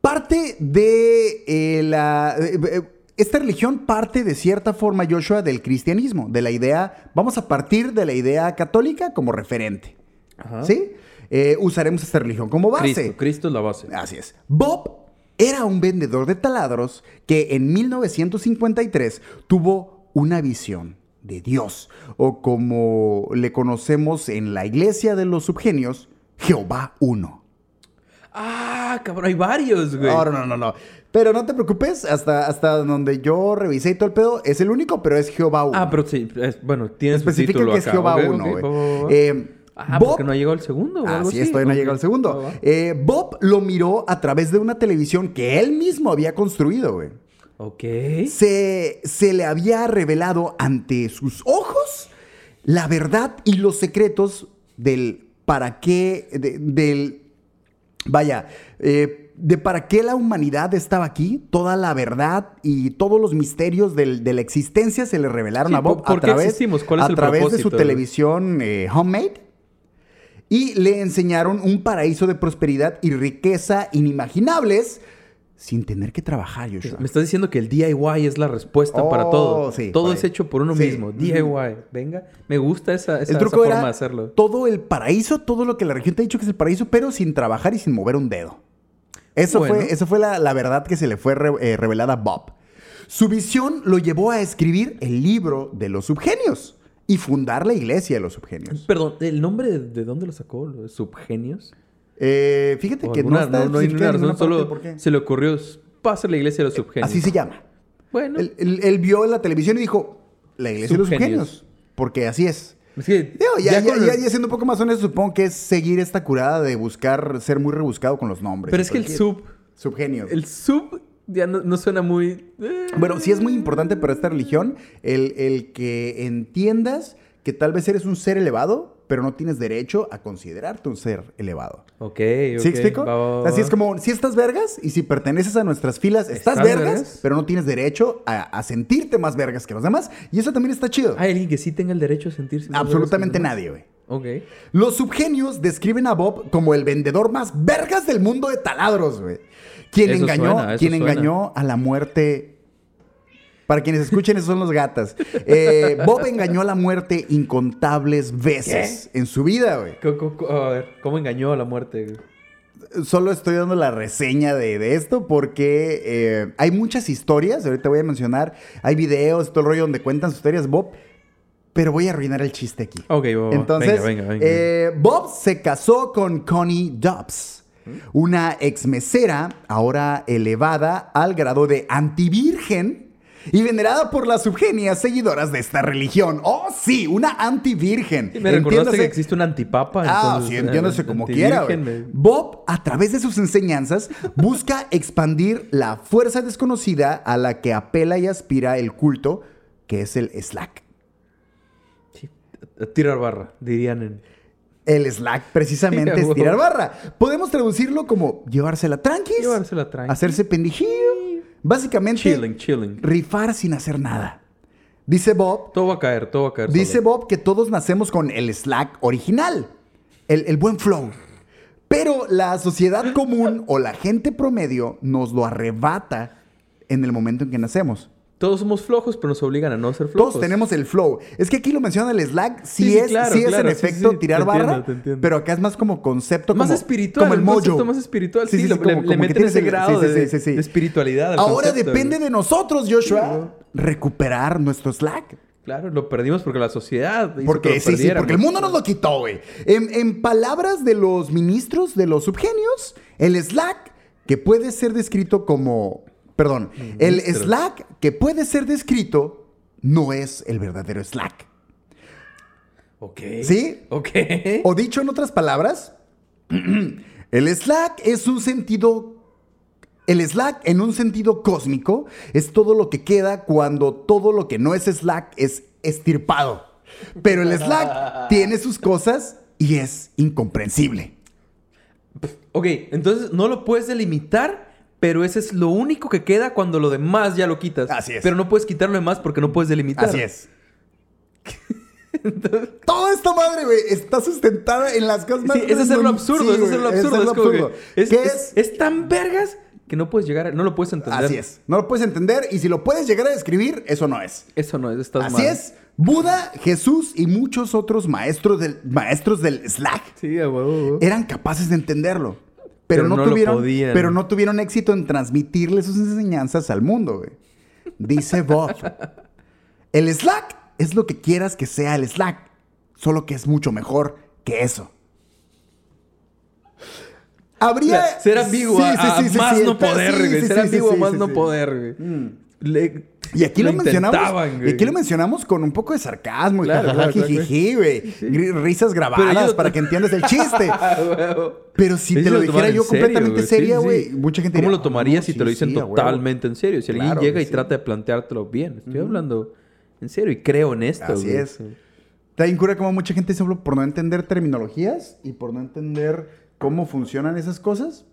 Speaker 1: Parte de eh, la... eh, esta religión parte de cierta forma, Joshua, del cristianismo, de la idea... Vamos a partir de la idea católica como referente.
Speaker 2: Ajá.
Speaker 1: ¿Sí? Eh, usaremos esta religión como base.
Speaker 2: Cristo, Cristo es la base.
Speaker 1: Así es. Bob era un vendedor de taladros que en 1953 tuvo una visión de Dios, o como le conocemos en la iglesia de los subgenios, Jehová uno.
Speaker 2: Ah, cabrón, hay varios, güey.
Speaker 1: No, no, no, no, no. Pero no te preocupes, hasta, hasta donde yo revisé y todo el pedo, es el único, pero es Jehová uno.
Speaker 2: Ah, pero sí, es- bueno, tiene su
Speaker 1: Especifica
Speaker 2: título
Speaker 1: que es. Jehová
Speaker 2: Ok,
Speaker 1: uno,
Speaker 2: ok,
Speaker 1: güey. Eh,
Speaker 2: Ah,
Speaker 1: Bob-
Speaker 2: porque no ha llegado el segundo o algo
Speaker 1: así. es, todavía no
Speaker 2: Ok.
Speaker 1: llega al segundo. Eh, Bob lo miró a través de una televisión que él mismo había construido, güey.
Speaker 2: Ok.
Speaker 1: Se, se le había revelado ante sus ojos la verdad y los secretos del para qué, de- del, vaya, eh, de para qué la humanidad estaba aquí, toda la verdad y todos los misterios del- de la existencia se le revelaron
Speaker 2: Sí,
Speaker 1: a Bob
Speaker 2: ¿por- por
Speaker 1: a través,
Speaker 2: existimos? ¿Cuál es
Speaker 1: a
Speaker 2: el
Speaker 1: través de su televisión eh, homemade y le enseñaron un paraíso de prosperidad y riqueza inimaginables sin tener que trabajar, Joshua.
Speaker 2: Me estás diciendo que el DIY es la respuesta para
Speaker 1: Oh,
Speaker 2: todo.
Speaker 1: sí,
Speaker 2: todo es hecho por uno
Speaker 1: Sí.
Speaker 2: mismo. DIY. Venga, me gusta esa, esa,
Speaker 1: El truco
Speaker 2: esa
Speaker 1: era
Speaker 2: forma de hacerlo.
Speaker 1: todo el paraíso, todo lo que la región te ha dicho que es el paraíso, pero sin trabajar y sin mover un dedo. Eso
Speaker 2: Bueno.
Speaker 1: fue, eso fue la, la verdad que se le fue re- eh, revelada a Bob. Su visión lo llevó a escribir el libro de los subgenios y fundar la iglesia de los subgenios.
Speaker 2: Perdón, ¿el nombre de, de dónde lo sacó? ¿Lo de ¿Subgenios?
Speaker 1: Eh, fíjate
Speaker 2: O
Speaker 1: que
Speaker 2: alguna-
Speaker 1: no está
Speaker 2: no, hay ninguna razón,
Speaker 1: ninguna parte
Speaker 2: solo
Speaker 1: por qué.
Speaker 2: se le ocurrió, va a ser la iglesia de los subgenios.
Speaker 1: Así se llama.
Speaker 2: Bueno,
Speaker 1: Él, él- él vio en la televisión y dijo, la iglesia de los
Speaker 2: subgenios.
Speaker 1: Porque así es.
Speaker 2: Es que
Speaker 1: Digo, ya, ya, ya- siendo un poco más honesto, supongo que es seguir esta curada de buscar ser muy rebuscado con los nombres.
Speaker 2: Pero es que el sub,
Speaker 1: Subgenios.
Speaker 2: el sub ya no, no suena muy... eh.
Speaker 1: Bueno, sí es muy importante para esta religión el, el que entiendas que tal vez eres un ser elevado, pero no tienes derecho a considerarte un ser elevado.
Speaker 2: Ok,
Speaker 1: ¿Sí
Speaker 2: ok,
Speaker 1: explico?
Speaker 2: va, va, va,
Speaker 1: Así es como, si estás vergas y si perteneces a nuestras filas, estás,
Speaker 2: ¿Estás
Speaker 1: vergas,
Speaker 2: vergas?
Speaker 1: pero no tienes derecho a, a sentirte más vergas que los demás. Y eso también está chido.
Speaker 2: ¿Hay alguien que sí tenga el derecho a sentirse... más
Speaker 1: Absolutamente
Speaker 2: vergas que los
Speaker 1: nadie, güey.
Speaker 2: demás? Ok.
Speaker 1: Los subgenios describen a Bob como el vendedor más vergas del mundo de taladros, güey. Quien
Speaker 2: Eso
Speaker 1: engañó,
Speaker 2: suena,
Speaker 1: quien
Speaker 2: suena.
Speaker 1: engañó a la muerte. Para quienes escuchen, esos son los gatas. Eh, Bob engañó a la muerte incontables veces en su vida, güey.
Speaker 2: A ver, ¿cómo engañó a la muerte? güey?
Speaker 1: Solo estoy dando la reseña de, de esto porque eh, hay muchas historias, ahorita voy a mencionar, hay videos, todo el rollo donde cuentan sus historias, Bob, pero voy a arruinar el chiste aquí.
Speaker 2: Ok, va.
Speaker 1: Entonces,
Speaker 2: Venga, venga, venga.
Speaker 1: eh, Bob se casó con Connie Dobbs, una ex mesera, ahora elevada al grado de antivirgen y venerada por las subgenias seguidoras de esta religión. ¡Oh, sí! Una antivirgen.
Speaker 2: Sí, me recordaste que existe un antipapa.
Speaker 1: Ah,
Speaker 2: entonces,
Speaker 1: sí,
Speaker 2: eh,
Speaker 1: entiéndase como quiera.
Speaker 2: me-
Speaker 1: Bob, a través de sus enseñanzas, [laughs] busca expandir la fuerza desconocida a la que apela y aspira el culto, que es el Slack.
Speaker 2: Sí, tirar barra, dirían en...
Speaker 1: El Slack precisamente
Speaker 2: Sí,
Speaker 1: es tirar barra. Podemos traducirlo como llevársela tranquis,
Speaker 2: Llevársela tranqui.
Speaker 1: hacerse pendijillo, básicamente
Speaker 2: Chilling, chilling.
Speaker 1: rifar sin hacer nada. Dice Bob,
Speaker 2: Todo va a caer, todo va a caer
Speaker 1: dice
Speaker 2: solo.
Speaker 1: Bob que todos nacemos con el Slack original, el, el buen flow. Pero la sociedad común o la gente promedio nos lo arrebata en el momento en que nacemos.
Speaker 2: Todos somos flojos, pero nos obligan a no ser flojos.
Speaker 1: Todos tenemos el flow. Es que aquí lo menciona el Slack, sí, es,
Speaker 2: claro,
Speaker 1: sí es
Speaker 2: claro,
Speaker 1: en
Speaker 2: sí,
Speaker 1: efecto tirar
Speaker 2: te entiendo,
Speaker 1: barra,
Speaker 2: te entiendo.
Speaker 1: pero acá es más como concepto
Speaker 2: Más
Speaker 1: como,
Speaker 2: espiritual,
Speaker 1: como el mojo.
Speaker 2: concepto más espiritual, sí, le- le- le
Speaker 1: que
Speaker 2: meten
Speaker 1: tienes
Speaker 2: ese
Speaker 1: el-
Speaker 2: grado
Speaker 1: sí, sí,
Speaker 2: de-
Speaker 1: sí, sí, sí.
Speaker 2: de espiritualidad al
Speaker 1: Ahora
Speaker 2: concepto,
Speaker 1: depende de nosotros, Joshua, recuperar nuestro Slack.
Speaker 2: Claro, lo perdimos porque la sociedad hizo que
Speaker 1: Porque
Speaker 2: lo
Speaker 1: sí, sí, porque el mundo nos lo quitó, güey. En, en palabras de los ministros de los subgenios, el Slack, que puede ser descrito como. Perdón, el. Slack que puede ser descrito no es el verdadero Slack.
Speaker 2: Ok.
Speaker 1: ¿Sí?
Speaker 2: Ok.
Speaker 1: O dicho en otras palabras, [clears throat] el Slack es un sentido. El Slack, en un sentido cósmico, es todo lo que queda cuando todo lo que no es Slack es estirpado. Pero el Slack [laughs] tiene sus cosas y es incomprensible.
Speaker 2: Ok, entonces no lo puedes delimitar, pero ese es lo único que queda cuando lo demás ya lo quitas.
Speaker 1: Así es.
Speaker 2: Pero no puedes quitar lo demás porque no puedes delimitar.
Speaker 1: Así es. [laughs] Toda esta madre, güey, está sustentada en las cosas más
Speaker 2: Sí, ese es lo absurdo,
Speaker 1: Sí,
Speaker 2: ese es lo absurdo.
Speaker 1: es
Speaker 2: Es, como que
Speaker 1: absurdo.
Speaker 2: es,
Speaker 1: ¿Qué
Speaker 2: es-
Speaker 1: es?
Speaker 2: tan vergas que no puedes llegar, a- no lo puedes entender.
Speaker 1: Así es. No lo puedes entender y si lo puedes llegar a describir, eso no es.
Speaker 2: Eso no es, estás
Speaker 1: Así
Speaker 2: mal.
Speaker 1: es. Buda, Jesús y muchos otros maestros del, maestros del Slack
Speaker 2: Sí,
Speaker 1: eran capaces de entenderlo. Pero,
Speaker 2: Pero
Speaker 1: no, tuvieron, pero no tuvieron éxito en transmitirle sus enseñanzas al mundo, güey. Dice Bob. El Slack es lo que quieras que sea el Slack, solo que es mucho mejor que eso. Habría...
Speaker 2: Ser ambiguo
Speaker 1: Sí,
Speaker 2: a más no poder, güey. ser ambiguo a más no poder, güey. Le-
Speaker 1: Y aquí lo, mencionamos. y aquí lo mencionamos con un poco de sarcasmo y
Speaker 2: Claro,
Speaker 1: jajaja,
Speaker 2: claro, claro,
Speaker 1: jijiji, güey. Risas grabadas para que entiendas el chiste.
Speaker 2: A [laughs] huevo.
Speaker 1: Pero si te lo
Speaker 2: toman
Speaker 1: dijera yo
Speaker 2: serio,
Speaker 1: completamente
Speaker 2: güey. Sí,
Speaker 1: seria,
Speaker 2: sí.
Speaker 1: güey, mucha gente
Speaker 2: ¿Cómo
Speaker 1: diría,
Speaker 2: lo tomarías
Speaker 1: "Ah,
Speaker 2: si te lo dicen
Speaker 1: sí, a huevo".
Speaker 2: totalmente en serio? Si alguien
Speaker 1: Claro,
Speaker 2: llega y trata de planteártelo bien. Estoy hablando en serio y creo en esto.
Speaker 1: Así es. Está bien cura como mucha gente solo por no entender terminologías y por no entender cómo funcionan esas cosas.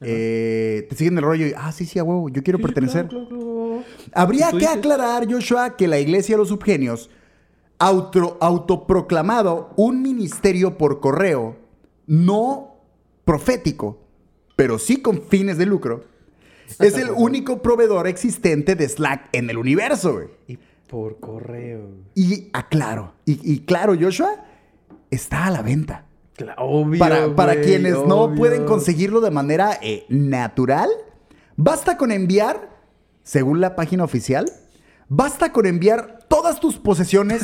Speaker 1: eh, te siguen el rollo y, ah, sí, sí, a huevo, yo quiero pertenecer.
Speaker 2: claro, claro, claro.
Speaker 1: Habría que aclarar, Joshua, que la Iglesia de los Subgenios, auto- autoproclamado un ministerio por correo, no profético, pero sí con fines de lucro, es el único proveedor existente de Slack en el universo, güey.
Speaker 2: Y por correo.
Speaker 1: Y aclaro, y, y claro, Joshua, está a la venta.
Speaker 2: Obvio.
Speaker 1: Para, quienes no pueden conseguirlo de manera eh, natural, basta con enviar, según la página oficial, basta con enviar todas tus posesiones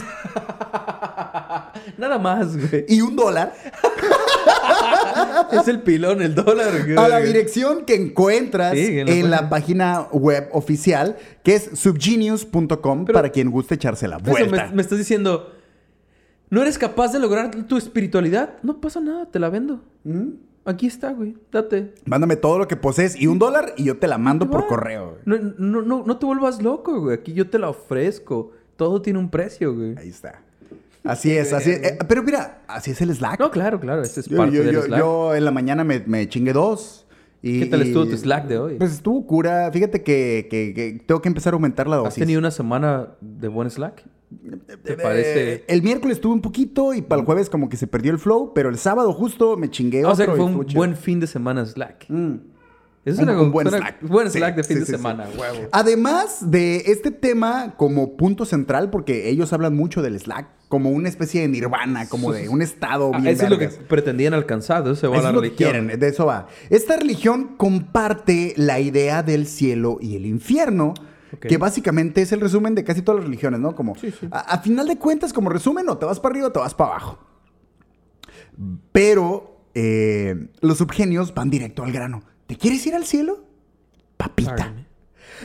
Speaker 2: Nada más, güey.
Speaker 1: y un dólar [laughs]
Speaker 2: Es el pilón, el dólar, güey.
Speaker 1: a la dirección que encuentras
Speaker 2: Sí,
Speaker 1: en,
Speaker 2: en
Speaker 1: la, página web oficial, que es subgenius.com, para quien guste echarse la
Speaker 2: Eso
Speaker 1: vuelta.
Speaker 2: me, me estás diciendo, ¿no eres capaz de lograr tu espiritualidad? No pasa nada, te la vendo.
Speaker 1: ¿Mm?
Speaker 2: Aquí está, güey. Date.
Speaker 1: Mándame todo lo que posees y un dólar y yo te la mando por
Speaker 2: Va.
Speaker 1: correo. güey.
Speaker 2: No, no, no, no te vuelvas loco, güey. Aquí yo te la ofrezco. Todo tiene un precio, güey.
Speaker 1: Ahí está. Así es, así es. Eh, pero mira, así es el Slack.
Speaker 2: No, claro, claro. Ese es
Speaker 1: Yo,
Speaker 2: parte
Speaker 1: yo-
Speaker 2: del
Speaker 1: yo-
Speaker 2: Slack.
Speaker 1: yo en la mañana me, me chingué dos. Y,
Speaker 2: ¿Qué tal estuvo tu Slack de hoy?
Speaker 1: Pues estuvo cura. Fíjate que, que- que tengo que empezar a aumentar la
Speaker 2: ¿Has
Speaker 1: dosis.
Speaker 2: tenido una semana de buen Slack? ¿Te
Speaker 1: Eh,
Speaker 2: parece?
Speaker 1: El miércoles tuve un poquito y para el jueves como que se perdió el flow, pero el sábado justo me chingué
Speaker 2: Ah, o sea que fue un buen fin de semana Slack.
Speaker 1: Mm.
Speaker 2: Es
Speaker 1: Un-
Speaker 2: una,
Speaker 1: un buen Slack.
Speaker 2: Buen
Speaker 1: Sí,
Speaker 2: Slack de fin
Speaker 1: sí,
Speaker 2: de
Speaker 1: sí, sí.
Speaker 2: semana, huevo.
Speaker 1: Además de este tema como punto central, porque ellos hablan mucho del Slack como una especie de nirvana, como de un estado
Speaker 2: Ah,
Speaker 1: bien
Speaker 2: eso es lo que pretendían alcanzar. De eso se va
Speaker 1: Eso
Speaker 2: la
Speaker 1: es lo que quieren, de eso va. Esta religión comparte la idea del cielo y el infierno, Que básicamente es el resumen de casi todas las religiones, ¿no? Como,
Speaker 2: Sí, sí.
Speaker 1: A, a final de cuentas, como resumen, o te vas para arriba o te vas para abajo. Pero eh, los subgenios van directo al grano. ¿Te quieres ir al cielo? Papita.
Speaker 2: Pardon.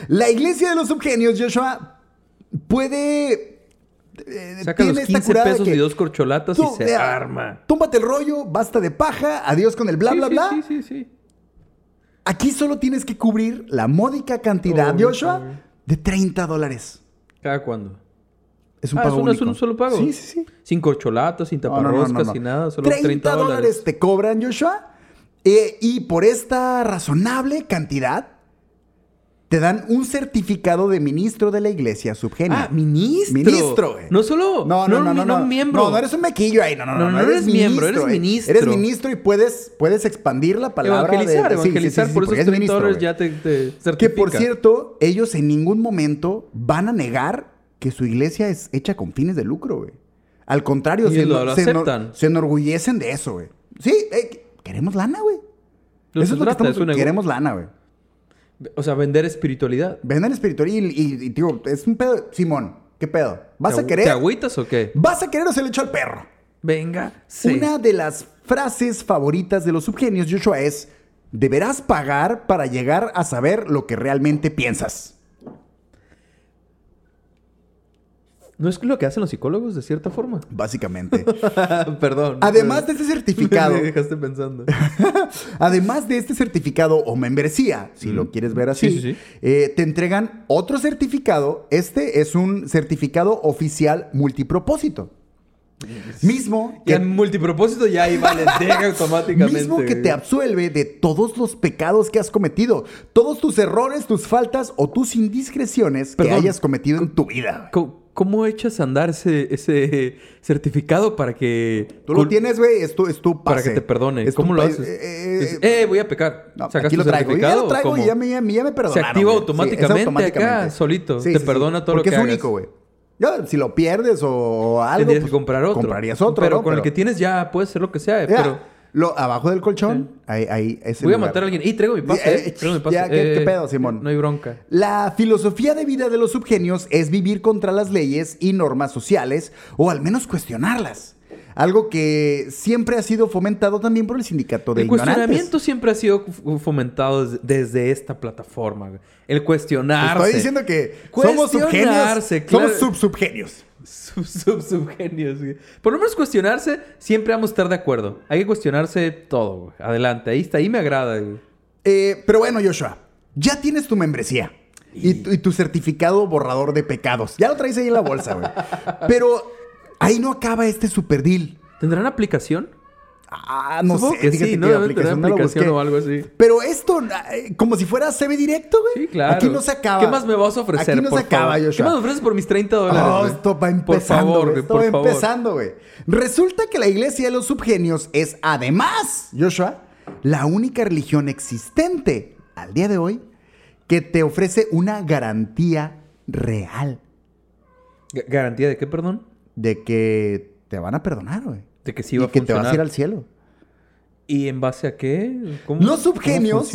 Speaker 1: La iglesia de los subgenios, Joshua, puede... eh,
Speaker 2: Saca los
Speaker 1: tiene esta
Speaker 2: 15
Speaker 1: curada de
Speaker 2: pesos y dos corcholatas
Speaker 1: tú,
Speaker 2: y se arma.
Speaker 1: Túmbate el rollo, basta de paja, adiós con el bla,
Speaker 2: Sí,
Speaker 1: bla,
Speaker 2: sí,
Speaker 1: bla.
Speaker 2: Sí, sí, sí.
Speaker 1: Aquí solo tienes que cubrir la módica cantidad, Joshua. De 30 dólares.
Speaker 2: ¿Cada cuándo?
Speaker 1: Es un
Speaker 2: Ah,
Speaker 1: pago
Speaker 2: es un- es
Speaker 1: único.
Speaker 2: un solo pago.
Speaker 1: Sí, sí, sí.
Speaker 2: Sin corcholatas, sin
Speaker 1: No, no, no,
Speaker 2: taparroscas,
Speaker 1: no,
Speaker 2: sin nada. Solo 30, dólares.
Speaker 1: te cobran, Joshua. eh, y por esta razonable cantidad, te dan un certificado de ministro de la iglesia subgenia.
Speaker 2: Ah, ministro.
Speaker 1: Ministro, güey.
Speaker 2: No solo.
Speaker 1: No, no, no, no, no.
Speaker 2: miembro.
Speaker 1: No, no eres un mequillo ahí. No, no, no.
Speaker 2: No, no eres miembro, eres ministro.
Speaker 1: Eres ministro y puedes, puedes expandir la palabra.
Speaker 2: Evangelizar,
Speaker 1: de, sí, sí,
Speaker 2: evangelizar.
Speaker 1: sí, sí,
Speaker 2: por
Speaker 1: eres
Speaker 2: 30
Speaker 1: ministro,
Speaker 2: ya te, te certifica.
Speaker 1: Que por cierto, ellos en ningún momento van a negar que su iglesia es hecha con fines de lucro, güey. Al contrario, se,
Speaker 2: lo- lo
Speaker 1: se enor- se enorgullecen de eso, güey. Sí, eh, queremos lana, güey. Eso es lo que estamos,
Speaker 2: es
Speaker 1: queremos lana, güey.
Speaker 2: O sea, vender espiritualidad.
Speaker 1: Venden espiritual y, y- y, digo, es un pedo. Simón, ¿Qué pedo? ¿Vas
Speaker 2: ¿Te
Speaker 1: a querer?
Speaker 2: ¿Te agüitas o qué?
Speaker 1: ¿Vas a querer o se le echo al perro?
Speaker 2: Venga. Sí.
Speaker 1: Una de las frases favoritas de los subgenios, Joshua, es: deberás pagar para llegar a saber lo que realmente piensas.
Speaker 2: ¿No es lo que hacen los psicólogos de cierta forma?
Speaker 1: Básicamente. [laughs]
Speaker 2: Perdón.
Speaker 1: Además de este certificado,
Speaker 2: Me dejaste pensando. [laughs]
Speaker 1: además de este certificado o membresía, si lo quieres ver así,
Speaker 2: Sí, sí, sí.
Speaker 1: eh, te entregan otro certificado. Este es un certificado oficial multipropósito. Mismo
Speaker 2: Que en multipropósito ya ahí vale, [laughs] automáticamente.
Speaker 1: mismo que te absuelve de todos los pecados que has cometido, todos tus errores, tus faltas o tus indiscreciones que hayas cometido en tu vida.
Speaker 2: ¿Cómo, cómo echas a andar ese, ese certificado para que...
Speaker 1: Tú lo tienes, güey, es tu, es tu
Speaker 2: Para
Speaker 1: pase.
Speaker 2: que te perdone.
Speaker 1: Es
Speaker 2: ¿Cómo lo haces?
Speaker 1: eh, eh,
Speaker 2: Dices, eh, voy a pecar.
Speaker 1: No,
Speaker 2: ¿Sacas
Speaker 1: aquí lo traigo. Yo ya
Speaker 2: certificado
Speaker 1: lo traigo y ya me, ya me- ya me perdonaron.
Speaker 2: activa
Speaker 1: güey.
Speaker 2: automáticamente acá, solito. Te perdona todo lo
Speaker 1: Porque
Speaker 2: que
Speaker 1: es
Speaker 2: hagas.
Speaker 1: único, güey. Ya, si lo pierdes o algo,
Speaker 2: Tendrías
Speaker 1: pues,
Speaker 2: que comprar otro.
Speaker 1: Comprarías otro,
Speaker 2: Pero
Speaker 1: ¿no?
Speaker 2: con el que tienes ya puedes hacer lo que sea. Pero
Speaker 1: lo, abajo del colchón, ahí, ahí es el
Speaker 2: voy a matar a alguien. ¡Y traigo mi pase!
Speaker 1: Eh,
Speaker 2: eh, traigo mi pase.
Speaker 1: ya, ¿qué-
Speaker 2: Eh,
Speaker 1: qué pedo, Simón?
Speaker 2: No hay bronca.
Speaker 1: La filosofía de vida de los subgenios es vivir contra las leyes y normas sociales, o al menos cuestionarlas. Algo que siempre ha sido fomentado también por el sindicato de
Speaker 2: El
Speaker 1: ignorantes.
Speaker 2: cuestionamiento siempre ha sido fomentado desde, esta plataforma. El cuestionarse.
Speaker 1: Estoy diciendo que somos subgenios.
Speaker 2: Claro.
Speaker 1: Somos sub-subgenios.
Speaker 2: Sub, sub, subgenios, güey. Por lo menos cuestionarse, siempre vamos a estar de acuerdo. Hay que cuestionarse todo, güey. Adelante, ahí está, ahí me agrada, güey.
Speaker 1: Eh, pero bueno, Joshua, ya tienes tu membresía. Y, tu- y tu certificado borrador de pecados. Ya lo traes ahí en la bolsa, güey. Pero ahí no acaba este super deal.
Speaker 2: ¿Tendrán aplicación?
Speaker 1: Ah, no
Speaker 2: Supongo
Speaker 1: sé.
Speaker 2: que sí, ¿no? tener
Speaker 1: aplicación no
Speaker 2: o algo así.
Speaker 1: Pero esto, eh, como si fuera CB directo, güey.
Speaker 2: Sí, claro.
Speaker 1: Aquí no se acaba.
Speaker 2: ¿Qué más me vas a ofrecer?
Speaker 1: Aquí no
Speaker 2: por
Speaker 1: se acaba,
Speaker 2: favor? ¿Qué
Speaker 1: Joshua.
Speaker 2: más me ofreces por mis 30 dólares?
Speaker 1: Oh, esto va
Speaker 2: Por
Speaker 1: empezando,
Speaker 2: favor,
Speaker 1: güey.
Speaker 2: güey,
Speaker 1: Esto
Speaker 2: por
Speaker 1: va
Speaker 2: favor.
Speaker 1: empezando, güey. Resulta que la iglesia de los subgenios es además, Joshua, la única religión existente al día de hoy que te ofrece una garantía real
Speaker 2: Ga- ¿Garantía de qué, perdón?
Speaker 1: de que te van a perdonar, güey.
Speaker 2: De que sí va a
Speaker 1: que te
Speaker 2: funcionar.
Speaker 1: vas a ir al cielo.
Speaker 2: ¿Y en base a qué? ¿Cómo,
Speaker 1: Los subgenios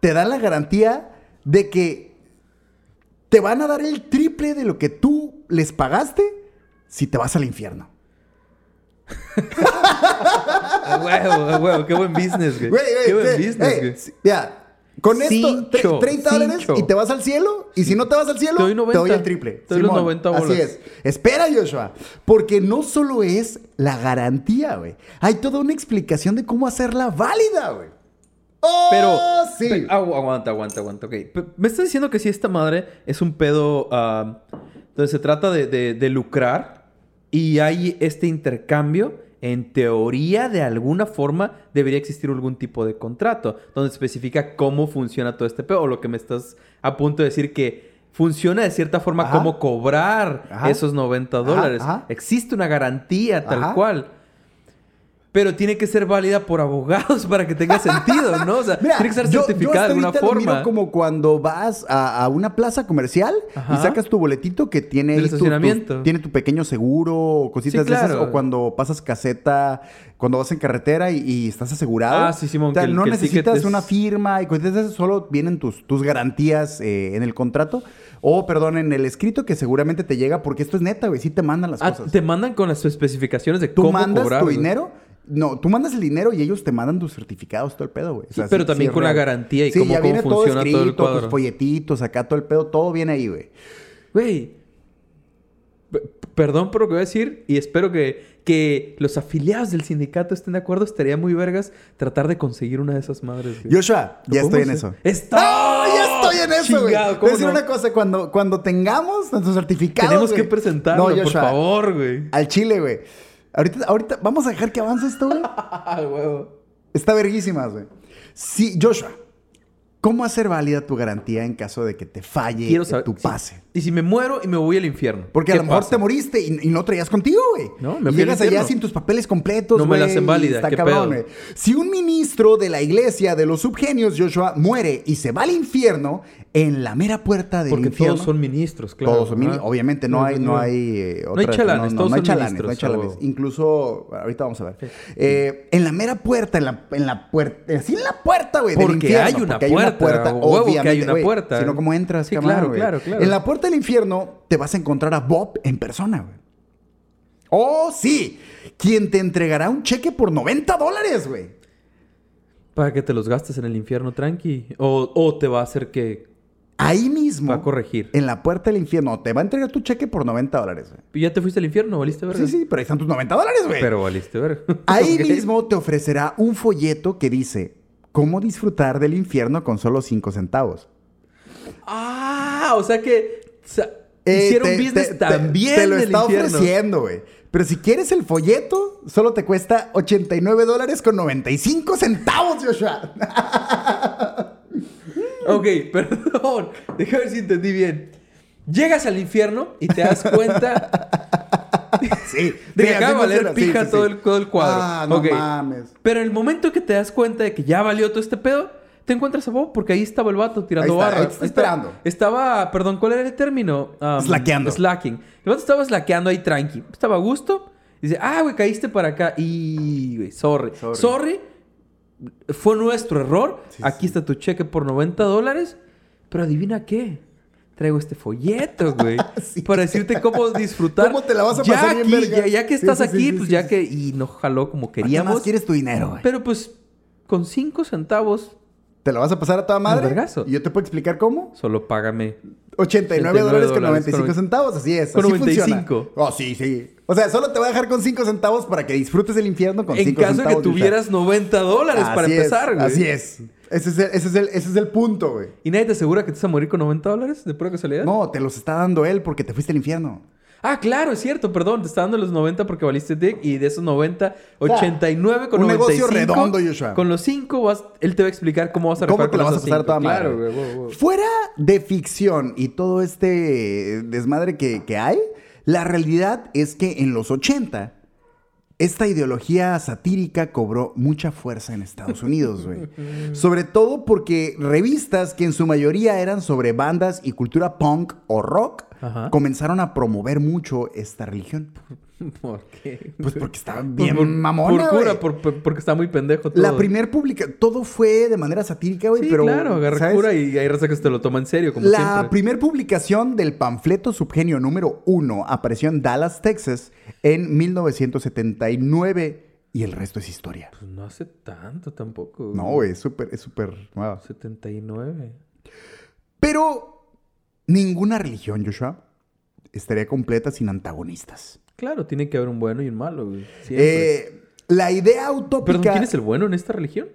Speaker 1: te dan la garantía de que te van a dar el triple de lo que tú les pagaste si te vas al infierno. [laughs]
Speaker 2: Huevo, huevo. Qué buen business, güey. Qué buen business,
Speaker 1: ey,
Speaker 2: güey.
Speaker 1: ya, con esto,
Speaker 2: Cincho,
Speaker 1: 30 dólares
Speaker 2: cincho.
Speaker 1: y te vas al cielo. Y si no te vas al cielo,
Speaker 2: Te doy 90.
Speaker 1: el triple.
Speaker 2: Te doy los 90
Speaker 1: Así es. Espera, Joshua. Porque no solo es la garantía, güey. Hay toda una explicación de cómo hacerla válida, güey. ¡Oh,
Speaker 2: Pero,
Speaker 1: sí.
Speaker 2: pe- agu- aguanta, aguanta, aguanta. Ok. Me estás diciendo que si esta madre es un pedo ah, donde se trata de, de- de lucrar y hay este intercambio, en teoría, de alguna forma, debería existir algún tipo de contrato donde especifica cómo funciona todo este pedo. O lo que me estás a punto de decir que funciona de cierta forma
Speaker 1: Ajá.
Speaker 2: cómo cobrar
Speaker 1: Ajá.
Speaker 2: esos 90
Speaker 1: Ajá,
Speaker 2: dólares.
Speaker 1: ajá.
Speaker 2: Existe una garantía tal cual. Pero tiene que ser válida por abogados [laughs] para que tenga sentido, ¿no? O sea,
Speaker 1: Mira,
Speaker 2: tiene que ser certificada de alguna
Speaker 1: ahorita lo miro
Speaker 2: forma.
Speaker 1: como cuando vas a, a una plaza comercial
Speaker 2: Ajá.
Speaker 1: y sacas tu boletito que tiene tu- tiene tu pequeño seguro o cositas
Speaker 2: Sí,
Speaker 1: de esas. O cuando pasas caseta, cuando vas en carretera y, y estás asegurado.
Speaker 2: Ah, sí, Simón,
Speaker 1: O sea,
Speaker 2: que
Speaker 1: no
Speaker 2: que
Speaker 1: necesitas
Speaker 2: es-
Speaker 1: una firma y cositas de esas, solo vienen tus, tus garantías eh, en el contrato. O, perdón, en el escrito que seguramente te llega porque esto es neta, güey. Sí te mandan las
Speaker 2: Ah,
Speaker 1: cosas.
Speaker 2: te mandan con las especificaciones de
Speaker 1: Tú
Speaker 2: cómo
Speaker 1: mandas
Speaker 2: cobrar.
Speaker 1: tu dinero. No, tú mandas el dinero y ellos te mandan tus certificados, todo el pedo, güey. O
Speaker 2: Sí, pero también con la garantía y cómo-
Speaker 1: ya
Speaker 2: cómo
Speaker 1: viene
Speaker 2: funciona todo el cuadro.
Speaker 1: tus folletitos, acá todo el pedo, todo viene ahí, güey.
Speaker 2: Güey. Perdón por lo que voy a decir y espero que, que los afiliados del sindicato estén de acuerdo. Estaría muy vergas tratar de conseguir una de esas madres. güey.
Speaker 1: Joshua,
Speaker 2: ¿Lo
Speaker 1: ya estoy en eso.
Speaker 2: ¡Está!
Speaker 1: ¡Ah, ya estoy en eso, güey!
Speaker 2: Chingado, ¿cómo
Speaker 1: a decir
Speaker 2: no?
Speaker 1: una cosa, cuando, cuando tengamos nuestros certificados,
Speaker 2: Tenemos que
Speaker 1: güey.
Speaker 2: presentarlo,
Speaker 1: No,
Speaker 2: por favor, güey.
Speaker 1: Al chile, güey. Ahorita, ahorita, vamos a dejar que avance esto, güey. [laughs] Está verguísimas, güey. Sí, Joshua, ¿cómo hacer válida tu garantía en caso de que te falle
Speaker 2: Quiero saber.
Speaker 1: tu
Speaker 2: sí.
Speaker 1: pase?
Speaker 2: Y si me muero y me voy al infierno.
Speaker 1: Porque a
Speaker 2: ¿qué
Speaker 1: lo mejor
Speaker 2: pasa?
Speaker 1: te moriste y, y no traías contigo, güey.
Speaker 2: No, me
Speaker 1: Y llegas allá sin tus papeles completos,
Speaker 2: No me la hacen válida,
Speaker 1: Está
Speaker 2: ¿qué
Speaker 1: cabrón,
Speaker 2: pedo?
Speaker 1: güey. Si un ministro de la iglesia de los subgenios, Joshua, muere y se va al infierno, en la mera puerta del
Speaker 2: Porque
Speaker 1: infierno...
Speaker 2: todos son ministros, claro.
Speaker 1: Todos son mini-
Speaker 2: Ajá.
Speaker 1: Obviamente no hay, no hay eh,
Speaker 2: No hay chalanes, todos
Speaker 1: no hay chalanes,
Speaker 2: ministros,
Speaker 1: no hay chalanes. Incluso, ahorita vamos a ver. Eh, en la mera puerta, en la, en la puerta, así en la puerta, güey, del
Speaker 2: Porque
Speaker 1: infierno,
Speaker 2: hay una
Speaker 1: porque hay una
Speaker 2: puerta, huevo que
Speaker 1: obviamente,
Speaker 2: hay una puerta.
Speaker 1: Si no, ¿cómo entras,
Speaker 2: Sí,
Speaker 1: cabrón,
Speaker 2: claro, claro, claro.
Speaker 1: En la puerta del infierno te vas a encontrar a Bob en persona, güey. ¡Oh, sí! Quien te entregará un cheque por 90 dólares, güey.
Speaker 2: Para que te los gastes en el infierno tranqui. O, o te va a hacer que...
Speaker 1: Ahí mismo.
Speaker 2: Va a corregir.
Speaker 1: En la puerta del infierno te va a entregar tu cheque por 90 dólares, güey.
Speaker 2: ¿Y ya te fuiste al infierno? ¿Valiste verga?
Speaker 1: Sí, sí, pero ahí están tus 90 dólares, güey.
Speaker 2: Pero valiste verga. [laughs]
Speaker 1: Ahí mismo te ofrecerá un folleto que dice cómo disfrutar del infierno con solo 5 centavos.
Speaker 2: Ah, o sea que... o sea,
Speaker 1: Eh,
Speaker 2: hicieron
Speaker 1: te-
Speaker 2: business
Speaker 1: te- te-
Speaker 2: también
Speaker 1: Te, lo
Speaker 2: del
Speaker 1: está
Speaker 2: infierno.
Speaker 1: ofreciendo, güey. Pero si quieres el folleto, solo te cuesta 89 dólares con 95 centavos, Joshua. [laughs]
Speaker 2: Ok, perdón. Déjame ver si entendí bien. Llegas al infierno y te das cuenta [laughs] [laughs]
Speaker 1: sí.
Speaker 2: de que acaba de valer
Speaker 1: funciona. Sí,
Speaker 2: pija
Speaker 1: sí,
Speaker 2: todo. El, todo el cuadro.
Speaker 1: Ah, no
Speaker 2: Ok.
Speaker 1: mames.
Speaker 2: Pero en el momento que te das cuenta de que ya valió todo este pedo, te encuentras a Bob porque ahí estaba el vato tirando
Speaker 1: Ahí está,
Speaker 2: barra.
Speaker 1: ahí está esperando.
Speaker 2: Estaba, perdón, ¿cuál era el término? Um,
Speaker 1: Slackeando.
Speaker 2: Slacking. El vato estaba slackeando ahí tranqui. Estaba a gusto. Dice, ah, güey, caíste para acá. Y, güey, sorry.
Speaker 1: Sorry.
Speaker 2: sorry. Fue nuestro error.
Speaker 1: Sí,
Speaker 2: Aquí
Speaker 1: sí.
Speaker 2: está tu cheque por 90 dólares. Pero adivina qué. Traigo este folleto, güey. [laughs]
Speaker 1: Sí.
Speaker 2: Para decirte cómo [laughs] disfrutar.
Speaker 1: ¿Cómo te la vas a
Speaker 2: Ya
Speaker 1: pasar bien,
Speaker 2: aquí,
Speaker 1: verga?
Speaker 2: Ya, ya que estás
Speaker 1: sí, sí,
Speaker 2: aquí, pues ya que... Y no jaló como
Speaker 1: ¿Para qué
Speaker 2: queríamos.
Speaker 1: más quieres tu dinero, güey?
Speaker 2: Pero pues con 5 centavos
Speaker 1: ¿Te lo vas a pasar a toda madre? ¿Y yo te puedo explicar cómo?
Speaker 2: solo págame.
Speaker 1: 89 dólares con 95
Speaker 2: con-
Speaker 1: centavos, así es.
Speaker 2: con
Speaker 1: así
Speaker 2: 95.
Speaker 1: funciona. Oh, sí, sí. O sea, solo te voy a dejar con 5 centavos para que disfrutes el infierno con 5
Speaker 2: En
Speaker 1: centavos.
Speaker 2: caso de que tuvieras 90 dólares para
Speaker 1: Así es,
Speaker 2: empezar, güey.
Speaker 1: Así es. Ese es, el, ese, es el, ese es el punto, güey.
Speaker 2: ¿Y nadie te asegura que te vas a morir con 90 dólares? ¿De pura casualidad?
Speaker 1: No, te los está dando él porque te fuiste al infierno.
Speaker 2: Ah, claro, es cierto, perdón. Te está dando los 90 porque valiste dick. Y de esos 90,
Speaker 1: O sea,
Speaker 2: 89 con
Speaker 1: un
Speaker 2: 95.
Speaker 1: negocio redondo, Joshua.
Speaker 2: Con los 5, vas, él te va a explicar cómo vas a
Speaker 1: ¿Cómo te la vas a pasar toda madre?
Speaker 2: Claro, güey. wow, wow.
Speaker 1: Fuera de ficción y todo este desmadre que, que hay, la realidad es que en los 80 esta ideología satírica cobró mucha fuerza en Estados Unidos, güey. [laughs] Sobre todo porque revistas que en su mayoría eran sobre bandas y cultura punk o rock
Speaker 2: Ajá.
Speaker 1: comenzaron a promover mucho esta religión. [laughs]
Speaker 2: ¿Por qué?
Speaker 1: Pues porque estaba bien
Speaker 2: por,
Speaker 1: mamona,
Speaker 2: Por cura,
Speaker 1: güey.
Speaker 2: por- por- porque está muy pendejo todo.
Speaker 1: La primer publica... Todo fue de manera satírica, güey,
Speaker 2: Sí,
Speaker 1: pero...
Speaker 2: claro, agarra
Speaker 1: ¿sabes?
Speaker 2: cura y hay raza que se te lo toma en serio, como
Speaker 1: La
Speaker 2: siempre.
Speaker 1: primer publicación del panfleto subgenio número uno apareció en Dallas, Texas, en 1979 y el resto es historia.
Speaker 2: Pues no hace tanto tampoco.
Speaker 1: No, güey, es súper, es súper nueva.
Speaker 2: 79.
Speaker 1: Pero ninguna religión, Joshua, estaría completa sin antagonistas.
Speaker 2: Claro, tiene que haber un bueno y un malo, güey. Siempre.
Speaker 1: Eh, la idea utópica...
Speaker 2: Perdón, ¿quién es el bueno en esta religión?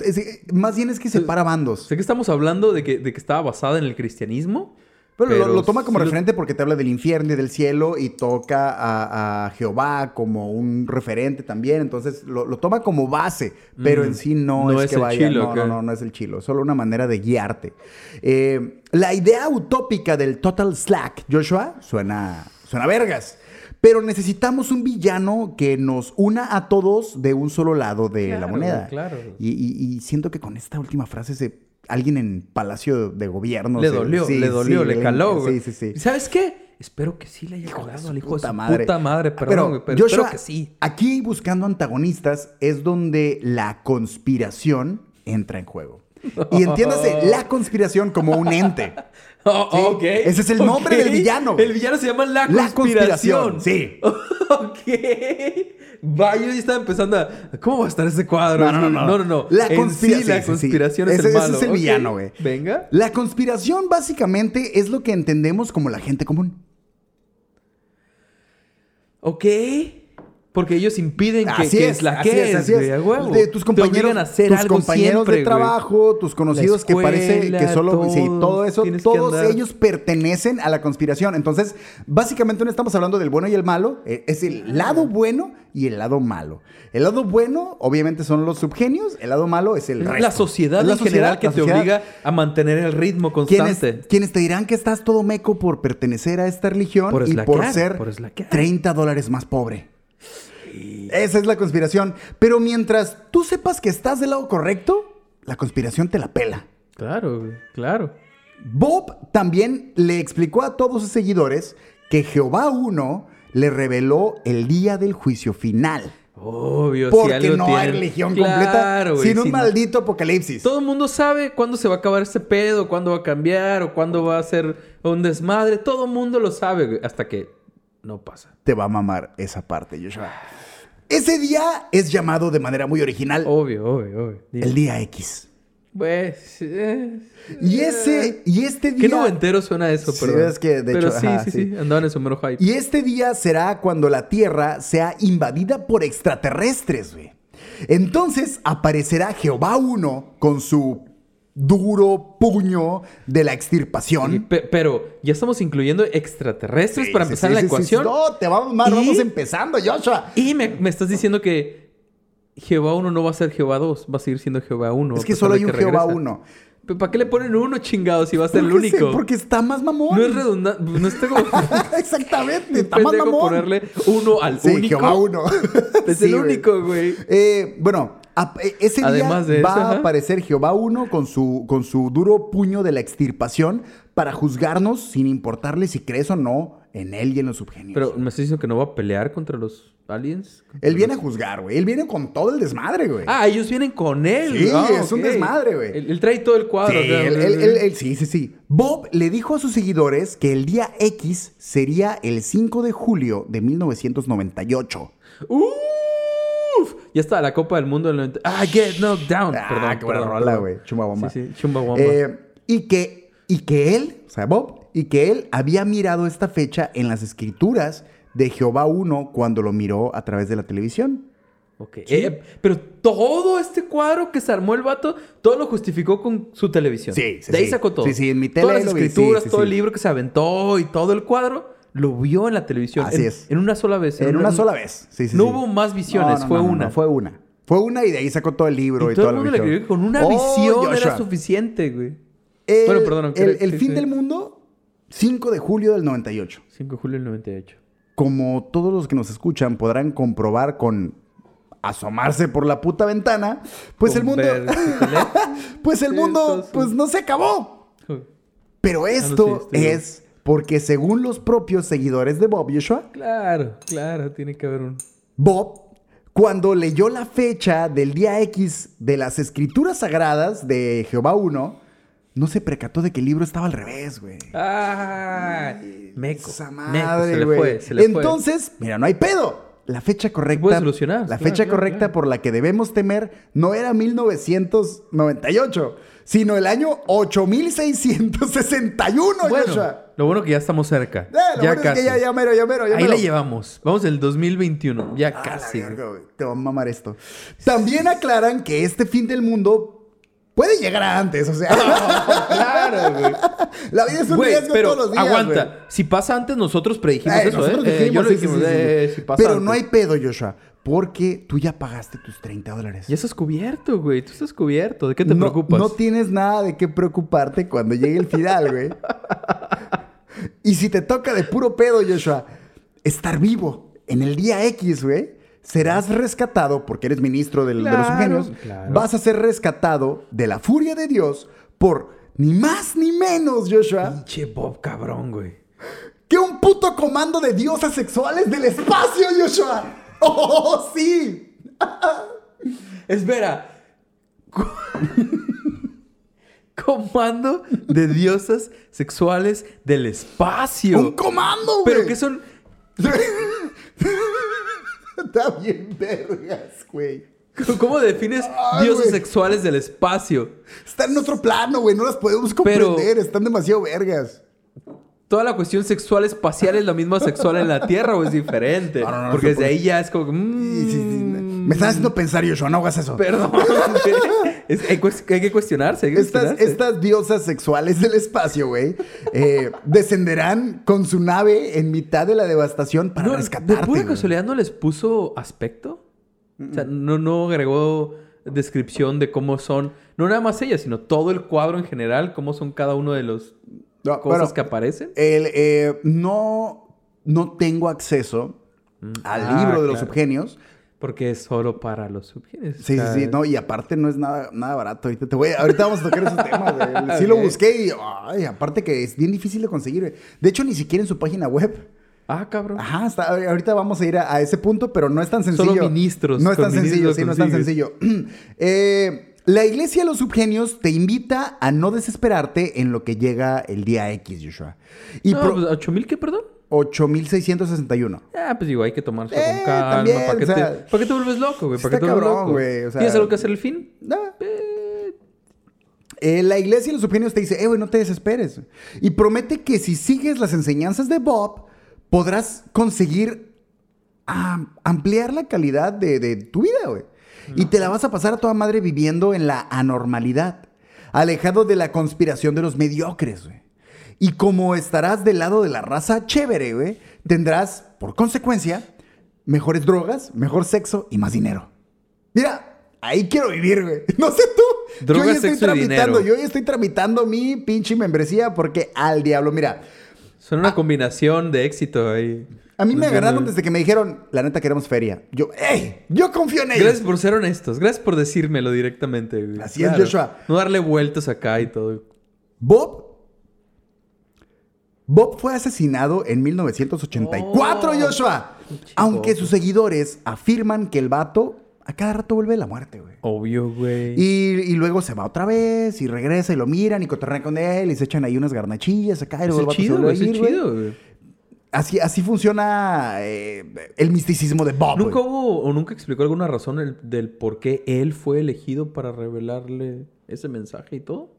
Speaker 1: es- más bien es que separa bandos.
Speaker 2: Sé que estamos hablando de que, de que estaba basada en el cristianismo.
Speaker 1: Pero, lo, lo toma como
Speaker 2: sí lo-
Speaker 1: referente porque te habla del infierno y del cielo y toca a, a Jehová como un referente también. Entonces lo, lo toma como base, pero
Speaker 2: Mm,
Speaker 1: en sí no,
Speaker 2: no
Speaker 1: es,
Speaker 2: es
Speaker 1: que
Speaker 2: el
Speaker 1: vaya.
Speaker 2: chilo,
Speaker 1: no, no, no, no es el chilo. Solo una manera de guiarte. Eh, la idea utópica del total slack, Joshua, suena, suena vergas. Pero necesitamos un villano que nos una a todos de un solo lado de la moneda.
Speaker 2: claro.
Speaker 1: Y, y- y siento que con esta última frase se, alguien en Palacio de Gobierno
Speaker 2: le dolió,
Speaker 1: sí,
Speaker 2: le dolió,
Speaker 1: sí,
Speaker 2: le caló,
Speaker 1: Sí,
Speaker 2: güey.
Speaker 1: sí, sí.
Speaker 2: ¿Y ¿Sabes qué? Espero que sí le haya calado al hijo de
Speaker 1: puta
Speaker 2: su
Speaker 1: madre.
Speaker 2: puta madre, perdón, güey, pero,
Speaker 1: Joshua,
Speaker 2: espero que sí.
Speaker 1: Aquí buscando antagonistas es donde la conspiración entra en juego. Y entiéndase [laughs] la conspiración como un ente. [laughs]
Speaker 2: Oh,
Speaker 1: Sí, ese es el nombre del villano, güey.
Speaker 2: El villano se llama La
Speaker 1: La
Speaker 2: Conspiración.
Speaker 1: conspiración, sí. [laughs]
Speaker 2: ok. Va, yo ya estaba empezando a... ¿Cómo va a estar ese cuadro?
Speaker 1: No, no, no, no.
Speaker 2: No.
Speaker 1: La
Speaker 2: En
Speaker 1: conspira-
Speaker 2: sí, la
Speaker 1: sí, sí, sí.
Speaker 2: conspiración es
Speaker 1: Ese-
Speaker 2: el
Speaker 1: ese
Speaker 2: malo.
Speaker 1: es el
Speaker 2: Ok.
Speaker 1: villano, güey.
Speaker 2: Venga.
Speaker 1: La conspiración básicamente es lo que entendemos como la gente común.
Speaker 2: Ok. Porque ellos impiden que,
Speaker 1: Así
Speaker 2: que
Speaker 1: es,
Speaker 2: la
Speaker 1: así
Speaker 2: que
Speaker 1: es, así es. De tus compañeros,
Speaker 2: a hacer
Speaker 1: tus
Speaker 2: algo
Speaker 1: compañeros
Speaker 2: siempre,
Speaker 1: de
Speaker 2: güey.
Speaker 1: trabajo, tus conocidos que parece que solo sí,
Speaker 2: todo,
Speaker 1: eso, todos ellos pertenecen a la conspiración. Entonces, básicamente no estamos hablando del bueno y el malo, eh, es el lado bueno y el lado malo. El lado bueno, obviamente, son los subgenios, el lado malo es el resto.
Speaker 2: la sociedad
Speaker 1: la
Speaker 2: en general que te
Speaker 1: sociedad.
Speaker 2: obliga a mantener el ritmo
Speaker 1: Quienes,
Speaker 2: constante.
Speaker 1: quienes te dirán que estás todo meco por pertenecer a esta religión
Speaker 2: Por
Speaker 1: y por ser
Speaker 2: por eslaquear.
Speaker 1: 30 dólares más pobre. Esa es la conspiración. Pero mientras tú sepas que estás del lado correcto, la conspiración te la pela.
Speaker 2: Claro, claro.
Speaker 1: Bob también le explicó a todos sus seguidores que Jehová 1 le reveló el día del juicio final.
Speaker 2: Obvio,
Speaker 1: Porque
Speaker 2: si algo
Speaker 1: no hay religión
Speaker 2: Claro,
Speaker 1: completa
Speaker 2: güey,
Speaker 1: sin un
Speaker 2: si no-
Speaker 1: maldito apocalipsis.
Speaker 2: Todo el mundo sabe cuándo se va a acabar este pedo, cuándo va a cambiar o cuándo va a ser un desmadre. Todo el mundo lo sabe, hasta que no pasa.
Speaker 1: Te va a mamar esa parte, Joshua. Ese día es llamado de manera muy original
Speaker 2: Obvio, obvio, obvio. Dime.
Speaker 1: el día X.
Speaker 2: Pues. eh,
Speaker 1: Y ese, y este
Speaker 2: Qué
Speaker 1: día.
Speaker 2: noventero suena eso,
Speaker 1: Sí,
Speaker 2: perdón.
Speaker 1: es que, de
Speaker 2: Pero
Speaker 1: hecho,
Speaker 2: sí,
Speaker 1: ajá,
Speaker 2: sí,
Speaker 1: sí.
Speaker 2: sí, Andaban en su mero hype.
Speaker 1: Y este día será cuando la Tierra sea invadida por extraterrestres, güey. Entonces aparecerá Jehová 1 con su duro puño de la
Speaker 2: Sí,
Speaker 1: extirpación.
Speaker 2: pe- pero ya estamos incluyendo extraterrestres
Speaker 1: Sí,
Speaker 2: para
Speaker 1: sí,
Speaker 2: empezar
Speaker 1: sí,
Speaker 2: la
Speaker 1: sí, sí,
Speaker 2: ecuación.
Speaker 1: sí. No, te vamos mal,
Speaker 2: Y-
Speaker 1: vamos empezando, Joshua.
Speaker 2: Y me, me estás diciendo que Jehová 1 no va a ser Jehová 2, va a seguir siendo Jehová 1.
Speaker 1: Es que solo hay un Jehová 1.
Speaker 2: ¿Para qué le ponen uno chingado si va a ser el único?
Speaker 1: Porque está más mamón.
Speaker 2: No es redundante. No está como. [laughs]
Speaker 1: Exactamente, [laughs] está más mamón.
Speaker 2: ponerle uno al
Speaker 1: Sí,
Speaker 2: único.
Speaker 1: Jehová 1. [laughs]
Speaker 2: Es el único, güey.
Speaker 1: Eh, bueno, a- eh, ese
Speaker 2: Además
Speaker 1: día
Speaker 2: de
Speaker 1: va
Speaker 2: eso,
Speaker 1: a aparecer Jehová 1 con su, con su duro puño de la extirpación para juzgarnos sin importarle si crees o no en él y en los subgenios.
Speaker 2: Pero me estás diciendo que no va a pelear contra los aliens.
Speaker 1: él viene a juzgar, güey. Él viene con todo el desmadre, güey.
Speaker 2: Ah, ellos vienen con él.
Speaker 1: Sí,
Speaker 2: Ah,
Speaker 1: es un desmadre, güey.
Speaker 2: Él, él trae todo el cuadro.
Speaker 1: Sí,
Speaker 2: o sea,
Speaker 1: él- él- él- él- sí, sí, sí. Bob le dijo a sus seguidores que el día X sería el 5 de julio de 1998.
Speaker 2: Uf, ya está la Copa del Mundo del 90. Ah, Get Knocked Down.
Speaker 1: Ah,
Speaker 2: perdón,
Speaker 1: qué buena
Speaker 2: perdón,
Speaker 1: rola, güey. Chumbawamba.
Speaker 2: Sí, sí, Chumbawamba.
Speaker 1: Eh, y, que, y que él, o sea, Bob, y que él había mirado esta fecha en las escrituras de Jehová 1 cuando lo miró a través de la televisión.
Speaker 2: Ok. Eh, pero todo este cuadro que se armó el vato, todo lo justificó con su televisión.
Speaker 1: Sí, sí,
Speaker 2: De ahí
Speaker 1: sí.
Speaker 2: sacó todo.
Speaker 1: Sí, sí, en mi
Speaker 2: Todas
Speaker 1: tele
Speaker 2: las
Speaker 1: lo vi,
Speaker 2: escrituras,
Speaker 1: sí,
Speaker 2: todo el libro que se aventó y todo el cuadro, lo vio en la televisión.
Speaker 1: Así
Speaker 2: en,
Speaker 1: es.
Speaker 2: En una sola vez.
Speaker 1: En una sola vez. Sí, sí,
Speaker 2: no
Speaker 1: sí.
Speaker 2: hubo más visiones,
Speaker 1: No, no,
Speaker 2: fue
Speaker 1: no,
Speaker 2: una.
Speaker 1: no, fue una. Fue una y de ahí sacó todo el libro y,
Speaker 2: y todo
Speaker 1: toda
Speaker 2: el
Speaker 1: la
Speaker 2: mundo le creyó que con una
Speaker 1: Oh,
Speaker 2: visión era suficiente, güey.
Speaker 1: El,
Speaker 2: Bueno, perdón,
Speaker 1: El, el fin del mundo, 5 de julio del 98.
Speaker 2: 5 de julio del 98.
Speaker 1: como todos los que nos escuchan podrán comprobar con asomarse por la puta ventana, pues el mundo, [laughs] pues el mundo, pues no se acabó. Pero esto
Speaker 2: sí, estoy
Speaker 1: es porque según los propios seguidores de Bob Joshua,
Speaker 2: Claro, claro, tiene que haber un.
Speaker 1: Bob, cuando leyó la fecha del día X de las escrituras sagradas de Jehová 1, no se percató de que el libro estaba al revés, güey.
Speaker 2: ¡Ah! Meco.
Speaker 1: Esa
Speaker 2: Meco,
Speaker 1: madre,
Speaker 2: se le
Speaker 1: güey.
Speaker 2: fue, se le fue.
Speaker 1: Entonces, mira, no hay pedo. La fecha correcta.
Speaker 2: solucionar,
Speaker 1: La
Speaker 2: claro,
Speaker 1: fecha
Speaker 2: claro,
Speaker 1: correcta
Speaker 2: claro.
Speaker 1: por la que debemos temer no era 1998, sino el año 8661,
Speaker 2: Bueno,
Speaker 1: Joshua.
Speaker 2: Lo bueno que ya estamos cerca.
Speaker 1: Eh, lo
Speaker 2: ya
Speaker 1: bueno
Speaker 2: casi.
Speaker 1: es que ya, ya mero, ya mero, ya
Speaker 2: Ahí
Speaker 1: mero.
Speaker 2: la llevamos. Vamos el 2021. Ya
Speaker 1: Ah,
Speaker 2: casi.
Speaker 1: verga. Te va a mamar esto. También aclaran que este fin del mundo puede llegar a antes, o sea. [laughs]
Speaker 2: claro, güey.
Speaker 1: la vida es un
Speaker 2: Güey,
Speaker 1: riesgo
Speaker 2: pero
Speaker 1: todos los días.
Speaker 2: aguanta.
Speaker 1: güey.
Speaker 2: Si pasa antes, nosotros predijimos eso,
Speaker 1: nosotros
Speaker 2: ¿eh? Eh, Yo lo dijimos,
Speaker 1: sí, sí,
Speaker 2: eh,
Speaker 1: sí.
Speaker 2: si pasa
Speaker 1: Pero
Speaker 2: antes.
Speaker 1: no hay pedo, Joshua, porque tú ya pagaste tus 30 dólares.
Speaker 2: Ya estás cubierto, güey. Tú estás cubierto. ¿De qué te
Speaker 1: no,
Speaker 2: preocupas?
Speaker 1: No tienes nada de qué preocuparte cuando llegue el final, güey. [laughs] y si te toca de puro pedo, Joshua, estar vivo en el día X, güey, serás rescatado porque eres ministro del- de los ingenios.
Speaker 2: claro.
Speaker 1: Vas a ser rescatado de la furia de Dios por ni más ni menos, Joshua,
Speaker 2: Pinche Bob, cabrón, güey.
Speaker 1: que un puto comando de diosas sexuales del espacio, Joshua. [laughs] ¡Oh, sí!
Speaker 2: Espera. [laughs] Comando de diosas sexuales del espacio.
Speaker 1: ¡Un comando, güey!
Speaker 2: Pero que son. [laughs]
Speaker 1: Está bien vergas, güey.
Speaker 2: ¿Cómo defines
Speaker 1: Ay,
Speaker 2: diosas
Speaker 1: güey.
Speaker 2: sexuales del espacio?
Speaker 1: Están en otro plano, güey. No las podemos
Speaker 2: Pero-
Speaker 1: comprender. Están demasiado vergas.
Speaker 2: Toda la cuestión sexual espacial es la misma sexual en la Tierra o es diferente.
Speaker 1: No, no, no,
Speaker 2: Porque desde
Speaker 1: puede.
Speaker 2: ahí ya es como. mm,
Speaker 1: Sí, sí, sí. Me están haciendo pensar, Joshua. No hagas eso.
Speaker 2: Perdón. [laughs] Es- hay, que cuestionarse. hay que
Speaker 1: Estas,
Speaker 2: cuestionarse.
Speaker 1: estas diosas sexuales del espacio, güey, eh, descenderán con su nave en mitad de la devastación para
Speaker 2: No,
Speaker 1: rescatarte.
Speaker 2: ¿De pura casualidad no les puso aspecto? O sea, no, no agregó descripción de cómo son, no nada más ella, sino todo el cuadro en general, cómo son cada uno de los
Speaker 1: No,
Speaker 2: cosas
Speaker 1: bueno,
Speaker 2: que aparecen.
Speaker 1: el, eh, no, no tengo acceso al
Speaker 2: Ah,
Speaker 1: libro de los subgenios.
Speaker 2: Porque es solo para los subgenios.
Speaker 1: Sí, sí, sí, no, y aparte no es nada, nada barato. Ahorita, te voy, ahorita vamos a tocar ese tema. güey. [laughs] Sí lo busqué y, ay, aparte que es bien difícil de conseguir. güey. De hecho, ni siquiera en su página web
Speaker 2: Ah, cabrón.
Speaker 1: Ajá, está- ahorita vamos a ir a, a ese punto, pero no es tan sencillo.
Speaker 2: Solo ministros
Speaker 1: No es tan sencillo, sí, no es tan sencillo. [clears throat] Eh, la iglesia de los subgenios te invita a no desesperarte en lo que llega el día X, Joshua. Y
Speaker 2: no,
Speaker 1: pro-
Speaker 2: pues, ¿8 mil qué, perdón?
Speaker 1: 8661.
Speaker 2: Ah, pues digo, hay que tomarse
Speaker 1: Eh,
Speaker 2: con calma.
Speaker 1: también,
Speaker 2: ¿Para qué,
Speaker 1: o sea,
Speaker 2: te, ¿Para qué te vuelves loco, güey? ¿Para qué te vuelves
Speaker 1: cabrón,
Speaker 2: loco?
Speaker 1: güey, o sea-
Speaker 2: ¿Tienes algo que hacer el fin?
Speaker 1: No. Eh, la iglesia de los subgenios te dice, eh, güey, no te desesperes. Y promete que si sigues las enseñanzas de Bob, podrás conseguir am- ampliar la calidad de, de tu vida, güey. Y te la vas a pasar a toda madre viviendo en la anormalidad, alejado de la conspiración de los mediocres, güey. Y como estarás del lado de la raza chévere, güey, tendrás, por consecuencia, mejores drogas, mejor sexo y más dinero. Mira, ahí quiero vivir, güey. [laughs] No sé tú.
Speaker 2: Drogas,
Speaker 1: yo ya estoy
Speaker 2: sexo y
Speaker 1: tramitando,
Speaker 2: dinero.
Speaker 1: yo ya estoy tramitando mi pinche membresía porque al diablo, mira.
Speaker 2: Son una combinación de éxito ahí.
Speaker 1: A mí me agarraron desde que me dijeron, la neta queremos feria. Yo, ¡ey! Yo confío en ellos.
Speaker 2: Gracias por ser honestos. Gracias por decírmelo directamente, güey.
Speaker 1: Así es, Joshua.
Speaker 2: No darle vueltas acá y todo.
Speaker 1: Bob. Bob fue asesinado en 1984,
Speaker 2: Oh,
Speaker 1: Joshua. Aunque sus seguidores afirman que el vato a cada rato vuelve de la muerte, güey.
Speaker 2: Obvio, güey.
Speaker 1: Y, y luego se va otra vez y regresa y lo miran y cotorrean con él y se echan ahí unas garnachillas acá y luego el
Speaker 2: chido,
Speaker 1: vuelve
Speaker 2: güey. chido, güey.
Speaker 1: Así, así funciona eh, el misticismo de Bob.
Speaker 2: ¿Nunca
Speaker 1: güey.
Speaker 2: hubo o nunca explicó alguna razón el- del por qué él fue elegido para revelarle ese mensaje y todo?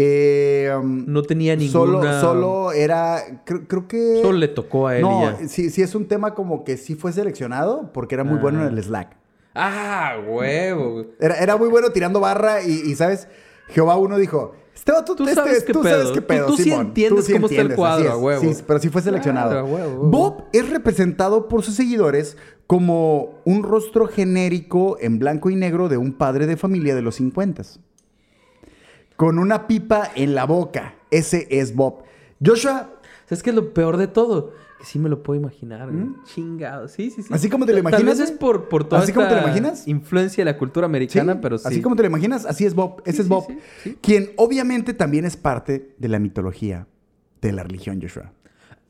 Speaker 1: Eh, um,
Speaker 2: No tenía
Speaker 1: Solo,
Speaker 2: ninguna...
Speaker 1: solo era. Creo, creo que.
Speaker 2: Solo le tocó a él
Speaker 1: No,
Speaker 2: ya.
Speaker 1: sí, sí es un tema como que sí fue seleccionado porque era muy
Speaker 2: Ah.
Speaker 1: bueno en el Slack.
Speaker 2: Ah, huevo.
Speaker 1: Era, era muy bueno tirando barra y, y, ¿sabes? Jehová uno dijo, este vato,
Speaker 2: Tú
Speaker 1: este-
Speaker 2: sabes qué
Speaker 1: tú
Speaker 2: pedo.
Speaker 1: sabes qué
Speaker 2: Tú-
Speaker 1: pedo,
Speaker 2: tú sí
Speaker 1: Simón.
Speaker 2: entiendes cómo está el cuadro,
Speaker 1: es.
Speaker 2: a huevo.
Speaker 1: Sí, pero sí fue seleccionado.
Speaker 2: Claro, huevo.
Speaker 1: Bob es representado por sus seguidores como un rostro genérico en blanco y negro de un padre de familia de los 50 con una pipa en la boca. Ese es Bob. Joshua,
Speaker 2: ¿Sabes qué es lo peor de todo? Que sí me lo puedo imaginar, güey. Chingado. Sí, sí, sí.
Speaker 1: ¿Mm? ¿Así como te lo imaginas,
Speaker 2: Tal vez es por, por toda
Speaker 1: ¿Así como te lo imaginas?
Speaker 2: influencia de la cultura americana,
Speaker 1: Sí,
Speaker 2: pero sí.
Speaker 1: Así como te lo imaginas, así es Bob. Ese
Speaker 2: Sí,
Speaker 1: es Bob.
Speaker 2: sí.
Speaker 1: Quien obviamente también es parte de la mitología de la religión, Joshua.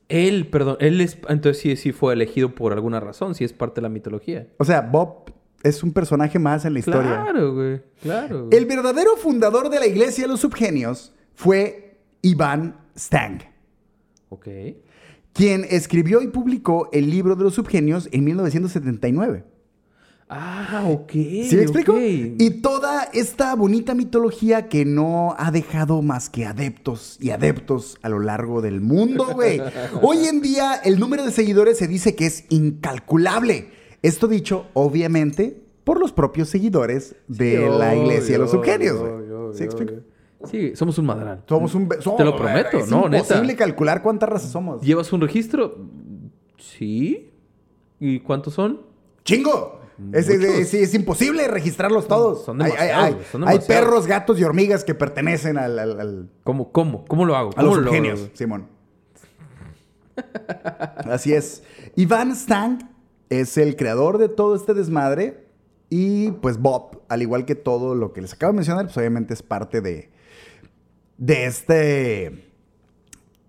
Speaker 2: Él, perdón, él es... Entonces sí, sí fue elegido por alguna razón. Sí es parte de la mitología.
Speaker 1: O sea, Bob es un personaje más en la historia.
Speaker 2: Claro, güey. Claro. güey.
Speaker 1: El verdadero fundador de la iglesia de los subgenios fue Iván Stang,
Speaker 2: Ok.
Speaker 1: quien escribió y publicó el libro de los subgenios en 1979.
Speaker 2: Ah, ok.
Speaker 1: ¿Sí me explico? Y toda esta bonita mitología que no ha dejado más que adeptos y adeptos a lo largo del mundo, güey. [laughs] Hoy en día el número de seguidores se dice que es incalculable. Esto dicho, obviamente, por los propios seguidores de
Speaker 2: Sí,
Speaker 1: la iglesia de los subgenios, güey. ¿Sí explico?
Speaker 2: Sí, somos un madral.
Speaker 1: Somos un...
Speaker 2: Te lo prometo,
Speaker 1: es
Speaker 2: no, neta.
Speaker 1: imposible calcular cuántas razas somos.
Speaker 2: ¿Llevas un registro? Sí. ¿Y cuántos son?
Speaker 1: ¡Chingo! Es, es- es- es imposible registrarlos todos.
Speaker 2: Son
Speaker 1: Hay- hay,
Speaker 2: demasiados,
Speaker 1: hay-
Speaker 2: son
Speaker 1: hay
Speaker 2: demasiados.
Speaker 1: perros, gatos y hormigas que pertenecen al- al- al,
Speaker 2: ¿Cómo? ¿Cómo? ¿Cómo lo hago?
Speaker 1: A
Speaker 2: ¿Cómo
Speaker 1: los
Speaker 2: lo logro,
Speaker 1: genios,
Speaker 2: güey?
Speaker 1: Simón. [laughs] Así es. Iván Stang es el creador de todo este desmadre. Y pues Bob, al igual que todo lo que les acabo de mencionar, pues obviamente es parte de. De este.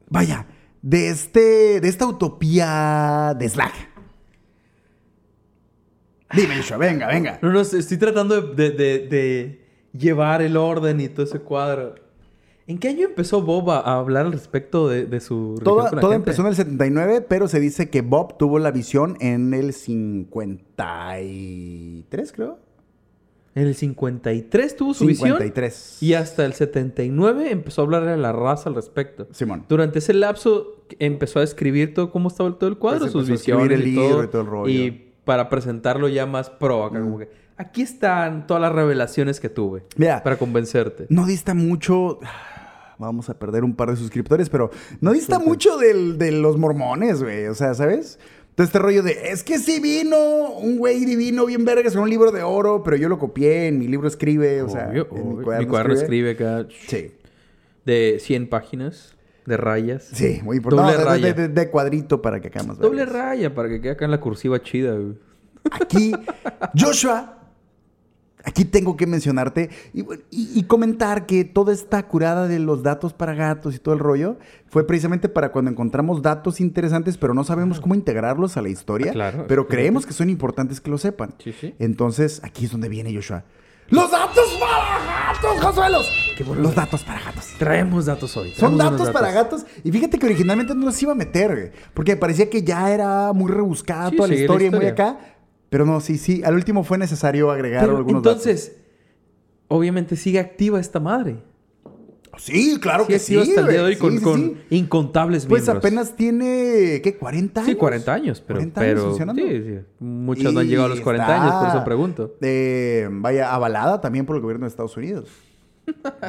Speaker 1: Vaya. De este. De esta utopía de Slack. Dime, Joshua, venga, venga.
Speaker 2: No, no, estoy tratando de, de- de- de llevar el orden y todo ese cuadro. ¿En qué año empezó Bob a, hablar al respecto de, de su
Speaker 1: Todo,
Speaker 2: con la
Speaker 1: todo
Speaker 2: gente?
Speaker 1: empezó en el 79, pero se dice que Bob tuvo la visión en el 53, creo.
Speaker 2: En el 53 tuvo su visión.
Speaker 1: 53.
Speaker 2: Y hasta el 79 empezó a hablarle a la raza al respecto.
Speaker 1: Simón.
Speaker 2: Durante ese lapso empezó a escribir todo cómo estaba todo el cuadro,
Speaker 1: Pues
Speaker 2: sus
Speaker 1: empezó a escribir
Speaker 2: visiones
Speaker 1: el
Speaker 2: y
Speaker 1: libro
Speaker 2: todo.
Speaker 1: y todo el rollo.
Speaker 2: Y para presentarlo ya más pro, acá como que aquí están todas las revelaciones que tuve
Speaker 1: Mira,
Speaker 2: para convencerte.
Speaker 1: no dista mucho. Vamos a perder un par de suscriptores, pero no dista mucho del- de los mormones, güey. O sea, ¿sabes? Todo este rollo de, es que sí vino un güey divino bien vergas con un libro de oro, pero yo lo copié, en mi libro escribe, o sea,
Speaker 2: Obvio,
Speaker 1: en
Speaker 2: obvio. mi cuaderno escribe acá
Speaker 1: Sí.
Speaker 2: de 100 páginas de rayas.
Speaker 1: Sí, muy importante.
Speaker 2: Doble
Speaker 1: No,
Speaker 2: raya.
Speaker 1: de, de- de cuadrito para que acá más
Speaker 2: Doble
Speaker 1: vergas.
Speaker 2: raya para que quede acá en la cursiva chida, güey.
Speaker 1: Aquí, [laughs] Joshua aquí tengo que mencionarte y, bueno, y- y comentar que toda esta curada de los datos para gatos y todo el rollo fue precisamente para cuando encontramos datos interesantes, pero no sabemos cómo integrarlos a la historia.
Speaker 2: Ah, claro,
Speaker 1: pero creemos que son importantes que lo sepan.
Speaker 2: Sí, sí.
Speaker 1: Entonces, aquí es donde viene Joshua. ¡Los datos para gatos, Josuelos!
Speaker 2: Qué bueno.
Speaker 1: Los datos para gatos.
Speaker 2: Traemos datos hoy.
Speaker 1: Son
Speaker 2: traemos
Speaker 1: datos para gatos. Y fíjate que originalmente no los iba a meter, güey, Porque me parecía que ya era muy rebuscada
Speaker 2: Sí,
Speaker 1: toda la
Speaker 2: seguir la
Speaker 1: historia y muy
Speaker 2: historia.
Speaker 1: acá. Pero no, sí, sí. Al último fue necesario agregar
Speaker 2: Pero
Speaker 1: algunos
Speaker 2: entonces, obviamente sigue activa esta madre.
Speaker 1: datos. Sí, claro
Speaker 2: Sigue
Speaker 1: que sí.
Speaker 2: hasta el día de hoy con,
Speaker 1: Sí, sí,
Speaker 2: con
Speaker 1: sí.
Speaker 2: incontables
Speaker 1: Pues
Speaker 2: miembros.
Speaker 1: apenas tiene, ¿qué? ¿40 años?
Speaker 2: Sí, 40 años, pero,
Speaker 1: 40 años
Speaker 2: pero
Speaker 1: funcionando.
Speaker 2: sí, sí. Muchos no han
Speaker 1: Y
Speaker 2: llegado a los 40 años, por eso pregunto.
Speaker 1: eh, vaya, avalada también por el gobierno de Estados Unidos.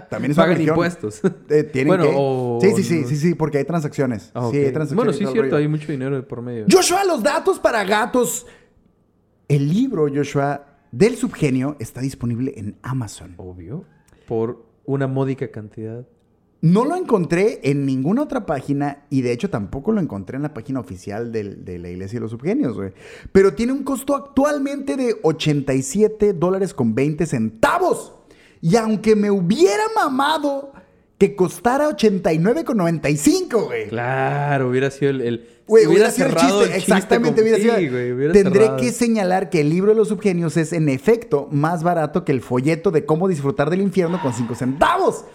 Speaker 1: También es una
Speaker 2: Pagan
Speaker 1: religión.
Speaker 2: impuestos.
Speaker 1: Eh, tienen
Speaker 2: Bueno,
Speaker 1: que-
Speaker 2: o-
Speaker 1: Sí, sí, sí, sí, sí, porque hay transacciones.
Speaker 2: Ah,
Speaker 1: Sí,
Speaker 2: ok.
Speaker 1: hay transacciones.
Speaker 2: Bueno,
Speaker 1: y
Speaker 2: sí, es cierto,
Speaker 1: rollo.
Speaker 2: hay mucho dinero por medio.
Speaker 1: Joshua, los datos para gatos. El libro, Joshua, del subgenio está disponible en Amazon.
Speaker 2: Obvio. Por una módica cantidad.
Speaker 1: No lo encontré en ninguna otra página y de hecho tampoco lo encontré en la página oficial de la Iglesia de los Subgenios, güey. Pero tiene un costo actualmente de 87 dólares con 20 centavos. Y aunque me hubiera mamado que costara 89 con 95, güey.
Speaker 2: Claro, hubiera sido el. el
Speaker 1: Güey, hubiera sido el chiste, exactamente, hubiera sido.
Speaker 2: Sí, güey, hubiera
Speaker 1: Tendré
Speaker 2: cerrado.
Speaker 1: que señalar que el libro de los subgenios es en efecto más barato que el folleto de cómo disfrutar del infierno con 5 centavos.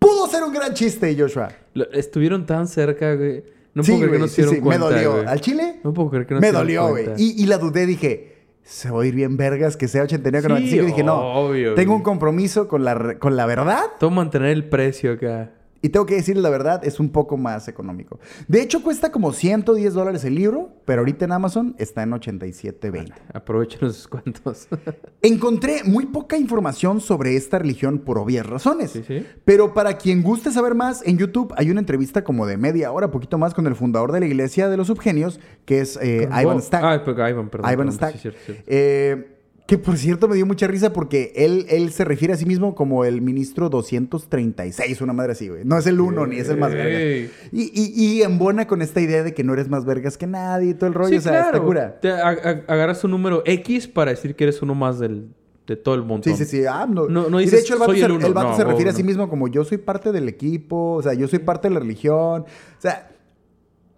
Speaker 1: Pudo ser un gran chiste, Joshua.
Speaker 2: Lo- Estuvieron tan cerca, güey. No
Speaker 1: sí,
Speaker 2: puedo creer que
Speaker 1: güey,
Speaker 2: no
Speaker 1: sí,
Speaker 2: dieron
Speaker 1: sí,
Speaker 2: cuenta.
Speaker 1: me dolió.
Speaker 2: güey.
Speaker 1: ¿Al chile?
Speaker 2: No puedo creer que no
Speaker 1: me
Speaker 2: se
Speaker 1: dolió, güey.
Speaker 2: cuenta.
Speaker 1: Y, y la dudé, dije, se va a ir bien vergas que sea 89 con
Speaker 2: Sí,
Speaker 1: 95. Dije, no,
Speaker 2: obvio,
Speaker 1: tengo
Speaker 2: güey.
Speaker 1: un compromiso con la, con la verdad
Speaker 2: Todo mantener el precio acá.
Speaker 1: Y tengo que decirles la verdad, es un poco más económico. De hecho, cuesta como 110 dólares el libro, pero ahorita en Amazon está en 87.20.
Speaker 2: Aprovechen los descuentos. [laughs]
Speaker 1: Encontré muy poca información sobre esta religión por obvias razones.
Speaker 2: Sí, sí.
Speaker 1: Pero para quien guste saber más, en YouTube hay una entrevista como de media hora, poquito más, con el fundador de la iglesia de los subgenios, que es eh, Ivan. Stack.
Speaker 2: Ah, Ivan, perdón.
Speaker 1: Ivan Stack.
Speaker 2: sí, cierto, cierto.
Speaker 1: Eh, que por cierto me dio mucha risa porque él, él se refiere a sí mismo como el ministro 236, una madre así, güey. No es el uno ni es el más verga. Y, y, y embona con esta idea de que no eres más vergas que nadie y todo el rollo.
Speaker 2: Sí,
Speaker 1: o sea, está cura.
Speaker 2: Te agarras un número X para decir que eres uno más del, de todo el montón.
Speaker 1: Sí, sí, sí. Ah, no.
Speaker 2: No- no
Speaker 1: y de
Speaker 2: dices,
Speaker 1: hecho, el vato,
Speaker 2: "Soy
Speaker 1: se,
Speaker 2: el uno".
Speaker 1: el vato
Speaker 2: No,
Speaker 1: se refiere a sí mismo como yo soy parte del equipo, o sea, yo soy parte de la religión. O sea,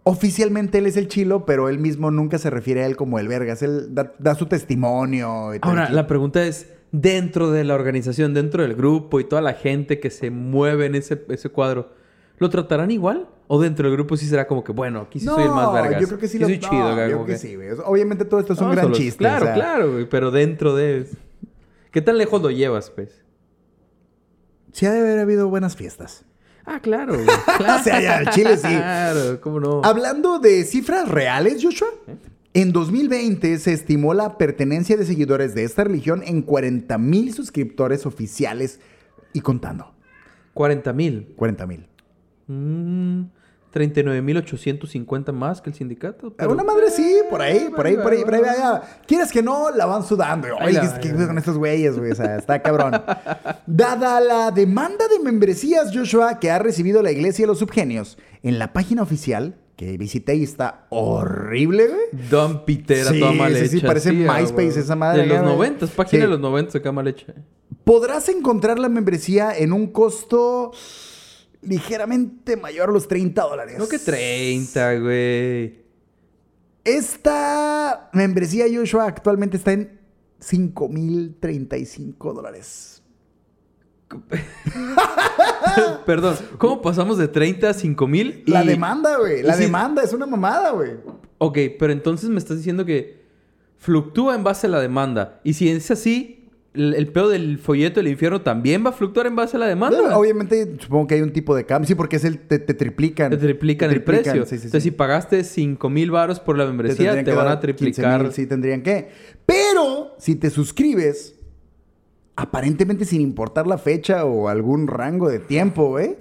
Speaker 1: oficialmente él es el chilo, pero él mismo nunca se refiere a él como el vergas. Él da, da su testimonio. y todo
Speaker 2: Ahora, la pregunta es, dentro de la organización, dentro del grupo y toda la gente que se mueve en ese, ese cuadro, ¿lo tratarán igual? ¿O dentro del grupo sí será como que, bueno, aquí sí soy el más vergas?
Speaker 1: yo creo que sí lo
Speaker 2: soy chido.
Speaker 1: no, yo creo que sí, güey. Obviamente todo esto es un
Speaker 2: No,
Speaker 1: gran
Speaker 2: solo-
Speaker 1: chiste.
Speaker 2: Claro,
Speaker 1: o sea,
Speaker 2: claro, güey, pero dentro de... ¿Qué tan lejos lo llevas, pues?
Speaker 1: Sí ha de haber habido buenas fiestas.
Speaker 2: Ah, claro. Claro. [laughs]
Speaker 1: O sea, ya, al chile sí.
Speaker 2: Claro, ¿cómo no?
Speaker 1: Hablando de cifras reales, Joshua, en 2020 se estimó la pertenencia de seguidores de esta religión en 40 mil suscriptores oficiales y contando.
Speaker 2: 40 mil.
Speaker 1: 40 mil.
Speaker 2: Mm, 39.850 más que el sindicato. pero-
Speaker 1: Una madre sí, por ahí, por ahí, por ahí, por ahí. Quieres que no, la van sudando. Oye, ¿qué, con estos güeyes, güey? O sea, está cabrón. [laughs] Dada la demanda de membresías, Joshua, que ha recibido la Iglesia de los Subgenios, en la página oficial que visité y está horrible, güey.
Speaker 2: Don Pitera,
Speaker 1: Sí,
Speaker 2: toda mal
Speaker 1: sí,
Speaker 2: hecha.
Speaker 1: sí, parece
Speaker 2: ah,
Speaker 1: MySpace
Speaker 2: güey.
Speaker 1: esa madre
Speaker 2: De los
Speaker 1: acá, güey.
Speaker 2: 90, página
Speaker 1: Sí.
Speaker 2: de los 90 acá mal hecha.
Speaker 1: Podrás encontrar la membresía en un costo ligeramente mayor a los 30 dólares.
Speaker 2: No que 30, güey.
Speaker 1: Esta membresía Joshua actualmente está en 5,035 dólares. [laughs]
Speaker 2: Perdón, ¿cómo pasamos de 30 a 5 mil?
Speaker 1: La demanda, güey. La
Speaker 2: y si-
Speaker 1: demanda es una mamada, güey.
Speaker 2: Ok, pero entonces me estás diciendo que fluctúa en base a la demanda. Y si es así, el, el pedo del folleto del infierno también va a fluctuar en base a la demanda.
Speaker 1: Obviamente, supongo que hay un tipo de cambio. Sí, porque es el. Te, te triplican.
Speaker 2: Te triplican
Speaker 1: Te
Speaker 2: el precio.
Speaker 1: sí, sí, sí.
Speaker 2: Entonces, si pagaste 5 mil varos por la membresía, te,
Speaker 1: que
Speaker 2: van a triplicar.
Speaker 1: 15,000, sí, tendrían que. Pero, si te suscribes, aparentemente sin importar la fecha o algún rango de tiempo, ¿eh?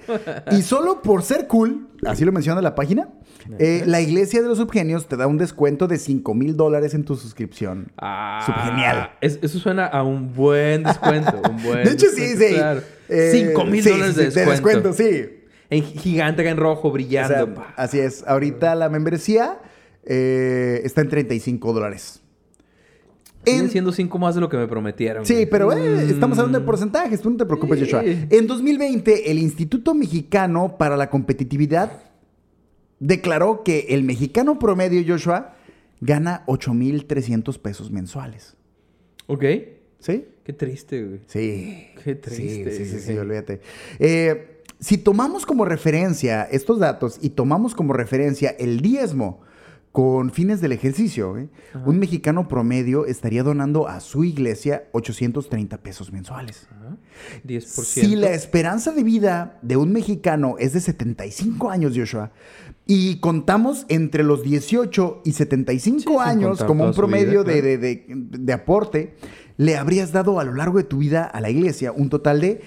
Speaker 1: y solo por ser cool, así lo menciona la página, eh, la Iglesia de los Subgenios te da un descuento de 5 mil dólares en tu suscripción.
Speaker 2: Ah,
Speaker 1: Subgenial.
Speaker 2: es- eso suena a un buen descuento. un [laughs] buen
Speaker 1: de hecho, sí, sí.
Speaker 2: claro.
Speaker 1: Eh,
Speaker 2: 5 mil
Speaker 1: sí,
Speaker 2: dólares de descuento.
Speaker 1: sí.
Speaker 2: En gigante acá en rojo,
Speaker 1: O
Speaker 2: brillando.
Speaker 1: sea, así es. Ahorita la membresía eh, está en 35 dólares. En-
Speaker 2: siendo cinco más de lo que me prometieron.
Speaker 1: Sí,
Speaker 2: güey.
Speaker 1: pero eh, estamos hablando de
Speaker 2: Mm.
Speaker 1: porcentajes, tú no te preocupes,
Speaker 2: Sí.
Speaker 1: Joshua. En 2020, el Instituto Mexicano para la Competitividad declaró que el mexicano promedio, Joshua, gana 8,300 pesos mensuales.
Speaker 2: Ok.
Speaker 1: ¿Sí?
Speaker 2: Qué triste, güey.
Speaker 1: Sí.
Speaker 2: Qué triste,
Speaker 1: Sí, sí, sí, sí, olvídate. Eh, si tomamos como referencia estos datos y tomamos como referencia el diezmo con fines del ejercicio, ¿eh? un mexicano promedio estaría donando a su iglesia 830 pesos mensuales.
Speaker 2: Ajá. 10%.
Speaker 1: Si la esperanza de vida de un mexicano es de 75 años, Joshua, y contamos entre los 18 y 75
Speaker 2: Sí, sin
Speaker 1: años como un promedio
Speaker 2: vida,
Speaker 1: de, de- de- de aporte, le habrías dado a lo largo de tu vida a la iglesia un total de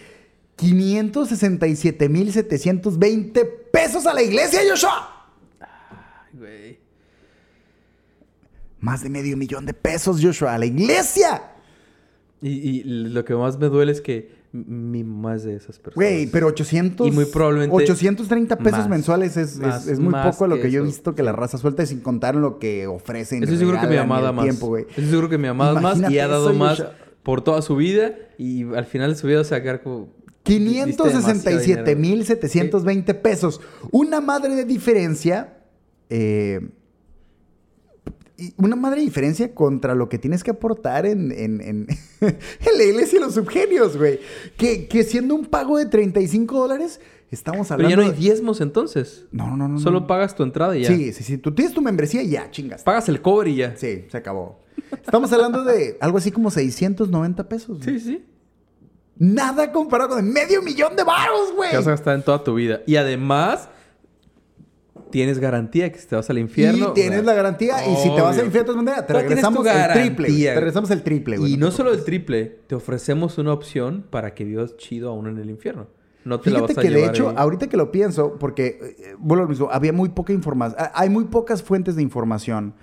Speaker 1: 567,720 pesos a la iglesia, Joshua.
Speaker 2: Ay, güey.
Speaker 1: Más de medio millón de pesos, Joshua, a la iglesia.
Speaker 2: Y, y lo que más me duele es que mi mamá es de esas personas.
Speaker 1: Güey, pero 800...
Speaker 2: Y muy probablemente
Speaker 1: 830 pesos
Speaker 2: más,
Speaker 1: mensuales es, es-
Speaker 2: más,
Speaker 1: es muy poco a lo
Speaker 2: que
Speaker 1: que yo he
Speaker 2: eso,
Speaker 1: visto que la raza suelta sin contar lo que ofrecen. y
Speaker 2: Estoy seguro que mi mamá da más.
Speaker 1: tiempo.
Speaker 2: Estoy seguro que mi mamá da más y ha dado
Speaker 1: eso,
Speaker 2: más por toda su vida y al final de su vida se va a quedar como... diste demasiado
Speaker 1: 567 mil
Speaker 2: dinero.
Speaker 1: 720 pesos. Una madre de diferencia. eh, una madre de diferencia contra lo que tienes que aportar en, en, en, [laughs] en la iglesia y los subgenios, güey. Que, que siendo un pago de 35 dólares, estamos
Speaker 2: Pero
Speaker 1: hablando.
Speaker 2: ya no hay
Speaker 1: de-
Speaker 2: diezmos entonces.
Speaker 1: No, no, no.
Speaker 2: Solo
Speaker 1: no.
Speaker 2: pagas tu entrada y ya.
Speaker 1: Sí, sí, sí. Tú tienes tu membresía y ya, chingas.
Speaker 2: Pagas el cover y ya.
Speaker 1: Sí, se acabó. Estamos hablando de algo así como 690 pesos. güey.
Speaker 2: Sí, sí.
Speaker 1: Nada comparado con medio millón de baros, güey.
Speaker 2: Que vas a gastar en toda tu vida. Y además, tienes garantía que si te vas al infierno.
Speaker 1: Y tienes la garantía. Y si te vas al infierno de todas maneras, te
Speaker 2: No,
Speaker 1: regresamos el triple. Te regresamos el triple, güey.
Speaker 2: Y no solo el triple, te ofrecemos una opción para que vivas chido aún en el infierno. No te la
Speaker 1: Fíjate
Speaker 2: vas a
Speaker 1: que de hecho,
Speaker 2: ahí.
Speaker 1: ahorita que lo pienso, porque, eh, vuelvo a lo mismo, había muy poca información, hay muy pocas fuentes de información.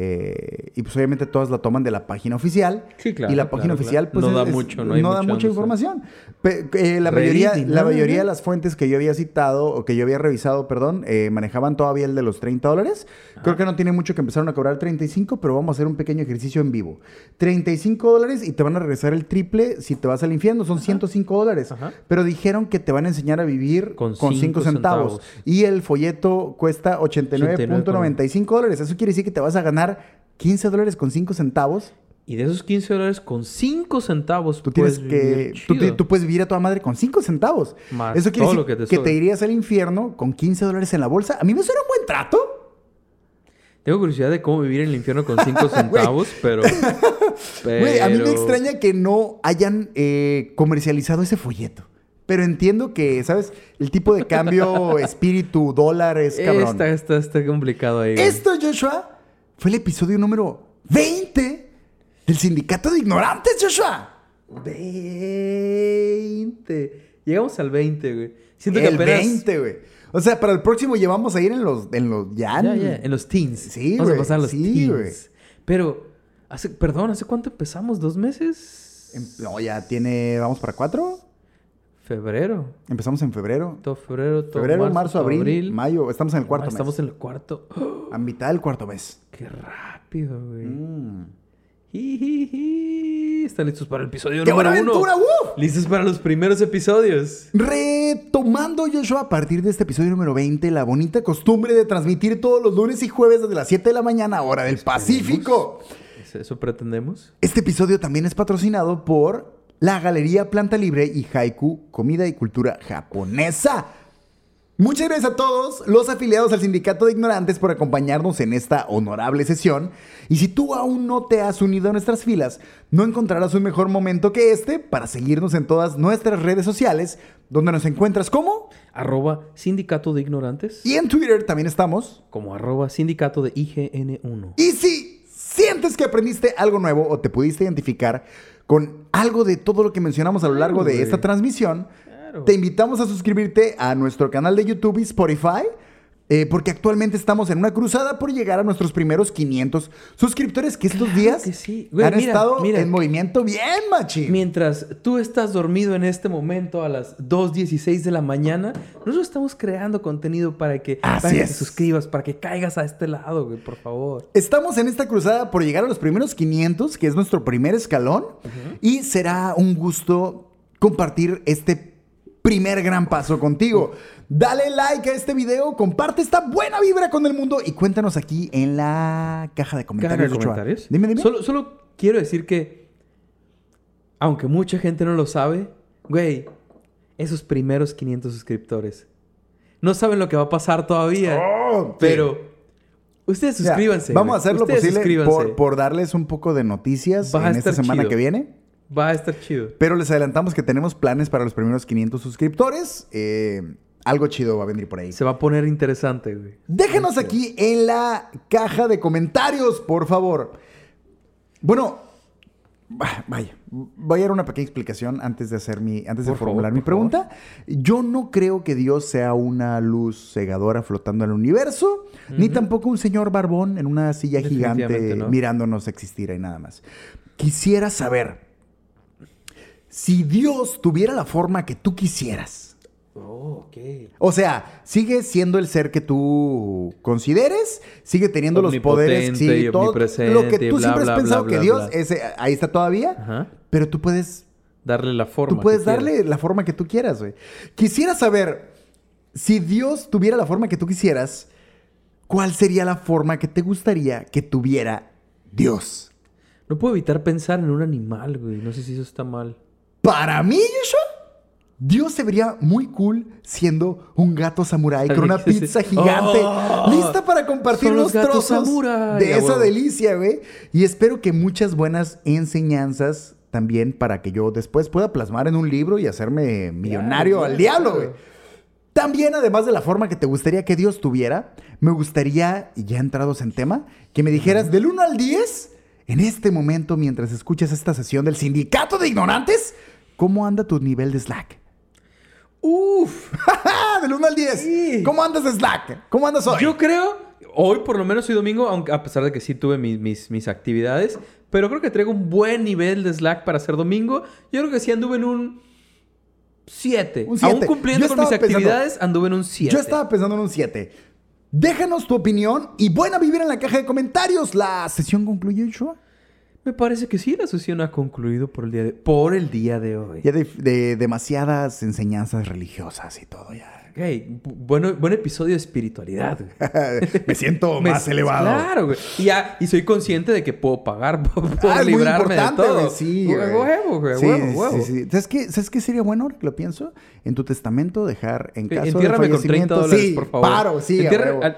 Speaker 1: Eh, y pues obviamente todas la toman de la página oficial.
Speaker 2: Sí, claro,
Speaker 1: Y la página
Speaker 2: claro,
Speaker 1: oficial,
Speaker 2: claro.
Speaker 1: pues.
Speaker 2: No
Speaker 1: es-
Speaker 2: da mucho, no hay
Speaker 1: da
Speaker 2: mucha
Speaker 1: mucha
Speaker 2: donde
Speaker 1: información. Pe- eh, la mayoría, la mayoría de las fuentes que yo había citado o que yo había revisado, perdón, eh, manejaban todavía el de los 30 dólares. Creo que no tiene mucho que empezaron a cobrar 35, pero vamos a hacer un pequeño ejercicio en vivo. 35 dólares y te van a regresar el triple si te vas al infierno. Son 105 dólares.
Speaker 2: Ajá.
Speaker 1: Pero dijeron que te van a enseñar a vivir
Speaker 2: Con
Speaker 1: con 5
Speaker 2: cinco
Speaker 1: centavos.
Speaker 2: centavos.
Speaker 1: Y el folleto cuesta 89.95 dólares. Eso quiere decir que te vas a ganar 15 dólares con 5 centavos.
Speaker 2: Y de esos 15 dólares, con 5 centavos,
Speaker 1: Tú tienes que.
Speaker 2: vivir
Speaker 1: Tú, tú puedes vivir a toda madre con 5 centavos.
Speaker 2: Más
Speaker 1: Eso quiere decir
Speaker 2: que te
Speaker 1: que
Speaker 2: sobre.
Speaker 1: te irías al infierno con 15 dólares en la bolsa. A mí me suena un buen trato.
Speaker 2: Tengo curiosidad de cómo vivir en el infierno con 5 [laughs] [laughs] centavos, pero, [laughs] pero...
Speaker 1: A mí me extraña que no hayan eh, comercializado ese folleto. Pero entiendo que, ¿sabes? El tipo de cambio espíritu dólar es cabrón.
Speaker 2: Está, está, está complicado ahí. güey.
Speaker 1: Esto, Joshua, fue el episodio número 20 del Sindicato de Ignorantes, Joshua.
Speaker 2: 20. Llegamos al 20, güey. Siento que
Speaker 1: el
Speaker 2: apenas...
Speaker 1: 20, güey. O sea, para el próximo ya vamos a ir en los, en los ya.
Speaker 2: Ya, ya, en los teens.
Speaker 1: Sí,
Speaker 2: Vamos
Speaker 1: güey,
Speaker 2: a pasar a los
Speaker 1: sí,
Speaker 2: teens.
Speaker 1: güey.
Speaker 2: Pero, hace, perdón, ¿hace cuánto empezamos? ¿Dos meses?
Speaker 1: Em- No, ya tiene, vamos para cuatro.
Speaker 2: Febrero.
Speaker 1: Empezamos en febrero.
Speaker 2: Todo febrero, todo
Speaker 1: Febrero, marzo,
Speaker 2: todo
Speaker 1: abril, mayo. Estamos en el cuarto
Speaker 2: Ah, Estamos
Speaker 1: mes.
Speaker 2: en el cuarto. ¡Oh! [gasps]
Speaker 1: A mitad del cuarto mes.
Speaker 2: ¡Qué rápido, güey!
Speaker 1: Mm.
Speaker 2: ¿Están listos para el episodio
Speaker 1: ¡Qué
Speaker 2: número
Speaker 1: buena
Speaker 2: uno?
Speaker 1: aventura! ¡Uh!
Speaker 2: ¿Listos para los primeros episodios?
Speaker 1: Retomando, Joshua, a partir de este episodio número 20, la bonita costumbre de transmitir todos los lunes y jueves desde las 7 de la mañana, hora del Pacífico.
Speaker 2: ¿Eso- ¿Eso pretendemos?
Speaker 1: Este episodio también es patrocinado por la Galería Planta Libre y Haiku, comida y cultura japonesa. Muchas gracias a todos los afiliados al Sindicato de Ignorantes por acompañarnos en esta honorable sesión. Y si tú aún no te has unido a nuestras filas, no encontrarás un mejor momento que este para seguirnos en todas nuestras redes sociales, donde nos encuentras como...
Speaker 2: Arroba sindicato de ignorantes.
Speaker 1: Y en Twitter también estamos.
Speaker 2: Como arroba sindicato de IGN1.
Speaker 1: Y si sientes que aprendiste algo nuevo o te pudiste identificar con algo de todo lo que mencionamos a lo largo de esta transmisión, te invitamos a suscribirte a nuestro canal de YouTube y Spotify Eh, porque actualmente estamos en una cruzada por llegar a nuestros primeros 500 suscriptores que estos
Speaker 2: Claro
Speaker 1: días
Speaker 2: que sí. Güey,
Speaker 1: han
Speaker 2: mira,
Speaker 1: estado
Speaker 2: mira.
Speaker 1: en movimiento bien, machi.
Speaker 2: Mientras tú estás dormido en este momento a las 2.16 de la mañana, nosotros estamos creando contenido para que,
Speaker 1: Así
Speaker 2: para que te suscribas, para que caigas a este lado, güey, por favor.
Speaker 1: Estamos en esta cruzada por llegar a los primeros 500, que es nuestro primer escalón, y será un gusto compartir este primer gran paso contigo. Dale like a este video, comparte esta buena vibra con el mundo y cuéntanos aquí en la caja de comentarios.
Speaker 2: Caja de
Speaker 1: Ochoa.
Speaker 2: comentarios.
Speaker 1: Dime, dime.
Speaker 2: Solo, solo quiero decir que, aunque mucha gente no lo sabe, güey, esos primeros 500 suscriptores no saben lo que va a pasar todavía.
Speaker 1: Oh, sí.
Speaker 2: pero ustedes suscríbanse.
Speaker 1: vamos a hacer lo posible por, por darles un poco de noticias
Speaker 2: Va
Speaker 1: en esta semana
Speaker 2: chido.
Speaker 1: que viene.
Speaker 2: Va a estar chido.
Speaker 1: Pero les adelantamos que tenemos planes para los primeros 500 suscriptores. Eh, algo chido va a venir por ahí.
Speaker 2: Se va a poner interesante, güey.
Speaker 1: Déjenos aquí en la caja de comentarios, por favor. Bueno, va- vaya, voy a dar una pequeña explicación antes de hacer mi, antes de
Speaker 2: Por favor,
Speaker 1: formular mi pregunta. Yo no creo que Dios sea una luz cegadora flotando en el universo, ni tampoco un señor barbón en una silla gigante
Speaker 2: no.
Speaker 1: mirándonos existir ahí nada más. Quisiera saber si Dios tuviera la forma que tú quisieras.
Speaker 2: Oh, ok.
Speaker 1: O sea, sigue siendo el ser que tú consideres, sigue teniendo los poderes,
Speaker 2: y
Speaker 1: todo lo que tú
Speaker 2: bla,
Speaker 1: siempre
Speaker 2: bla,
Speaker 1: has pensado
Speaker 2: bla,
Speaker 1: que Dios ese, ahí está todavía,
Speaker 2: Ajá.
Speaker 1: pero tú puedes,
Speaker 2: Darle la forma.
Speaker 1: tú puedes
Speaker 2: quieras.
Speaker 1: darle la forma que tú quieras, güey. Quisiera saber si Dios tuviera la forma que tú quisieras, ¿cuál sería la forma que te gustaría que tuviera Dios?
Speaker 2: No puedo evitar pensar en un animal, güey. No sé si eso está mal.
Speaker 1: Para mí, Yeshua, Dios se vería muy cool siendo un gato samurái con una [laughs]
Speaker 2: sí.
Speaker 1: pizza gigante,
Speaker 2: Oh,
Speaker 1: lista para compartir
Speaker 2: los
Speaker 1: trozos de esa delicia, güey. Y espero que muchas buenas enseñanzas también para que yo después pueda plasmar en un libro y hacerme millonario al diablo, güey. También, además de la forma que te gustaría que Dios tuviera, me gustaría, y ya entrados en tema, que me dijeras del 1 al 10, en este momento, mientras escuchas esta sesión del Sindicato de Ignorantes, ¿cómo anda tu nivel de Slack?
Speaker 2: Uf. [laughs]
Speaker 1: del 1 al 10.
Speaker 2: Sí.
Speaker 1: ¿Cómo andas de Slack? ¿Cómo andas hoy?
Speaker 2: Yo creo, hoy por lo menos hoy domingo, aunque a pesar de que sí tuve mis, mis, mis actividades, pero creo que traigo un buen nivel de Slack para ser domingo. Yo creo que sí anduve en un 7.
Speaker 1: Un siete.
Speaker 2: Aún cumpliendo con mis
Speaker 1: pensando-
Speaker 2: actividades, anduve en un 7.
Speaker 1: Yo estaba pensando en un 7. Déjanos tu opinión y buena vivir en la caja de comentarios. ¿La sesión concluye, Joshua?
Speaker 2: Me parece que sí, la sesión ha concluido por el día de, por el día de hoy.
Speaker 1: Ya de, de demasiadas enseñanzas religiosas y todo ya.
Speaker 2: Hey, bu- bueno, buen episodio de espiritualidad. [laughs]
Speaker 1: Me siento [laughs]
Speaker 2: Me-
Speaker 1: más elevado.
Speaker 2: Claro, güey. Y, ya, y soy consciente de que puedo pagar [laughs] por, por
Speaker 1: Ah,
Speaker 2: librarme de todo.
Speaker 1: güey. Sí, güey.
Speaker 2: Huevo, güey.
Speaker 1: Sí,
Speaker 2: huevo,
Speaker 1: sí,
Speaker 2: huevo.
Speaker 1: sí, sí. ¿Sabes qué, ¿Sabes qué sería bueno ahora que lo pienso? En tu testamento dejar en caso
Speaker 2: entiérrame
Speaker 1: de
Speaker 2: con 30
Speaker 1: fallecimiento...
Speaker 2: dólares, por favor.
Speaker 1: paro, sí,
Speaker 2: Entierre- al-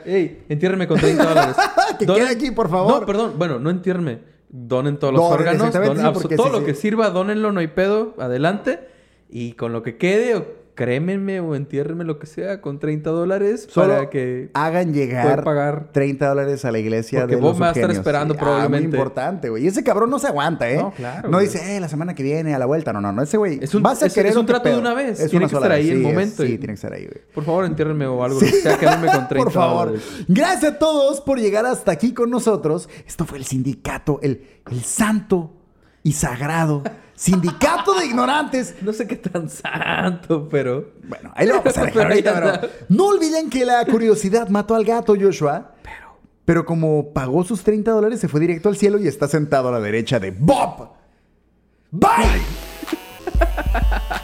Speaker 2: entiérreme con 30 dólares.
Speaker 1: Que quede aquí, por favor.
Speaker 2: No, perdón. Bueno, no entiérreme. Donen todos los órganos. donen todo lo que sirva, dónenlo, no hay pedo. Adelante. Y con lo que quede, crémenme o entiérrenme lo que sea, con 30 dólares
Speaker 1: Solo
Speaker 2: para que...
Speaker 1: hagan llegar
Speaker 2: pagar.
Speaker 1: 30 dólares a la iglesia
Speaker 2: Porque
Speaker 1: de
Speaker 2: Bob
Speaker 1: los
Speaker 2: me va a estar esperando
Speaker 1: Ah,
Speaker 2: probablemente.
Speaker 1: muy importante, güey. Y ese cabrón no se aguanta, ¿eh?
Speaker 2: No, claro,
Speaker 1: No
Speaker 2: güey.
Speaker 1: dice, eh, la semana que viene, a la vuelta. No, no, no. Ese güey
Speaker 2: Es un-
Speaker 1: vas a
Speaker 2: es-
Speaker 1: querer
Speaker 2: es un trato de una vez.
Speaker 1: Es
Speaker 2: Tiene
Speaker 1: una
Speaker 2: que estar ahí el
Speaker 1: Sí, es-
Speaker 2: momento
Speaker 1: Sí,
Speaker 2: y-
Speaker 1: tiene que estar ahí, güey.
Speaker 2: Por favor, entiérrenme o algo. que sea, quédenme con 30 [laughs]
Speaker 1: Por favor.
Speaker 2: dólares.
Speaker 1: Gracias a todos por llegar hasta aquí con nosotros. Esto fue el sindicato, el, el santo y sagrado sindicato de ignorantes. [laughs]
Speaker 2: No sé qué tan santo, pero...
Speaker 1: Bueno, ahí lo vamos a dejar ahorita, pero no olviden que la curiosidad mató al gato, Joshua. Pero, pero como pagó sus 30 dólares, se fue directo al cielo y está sentado a la derecha de Bob. Bye. [laughs]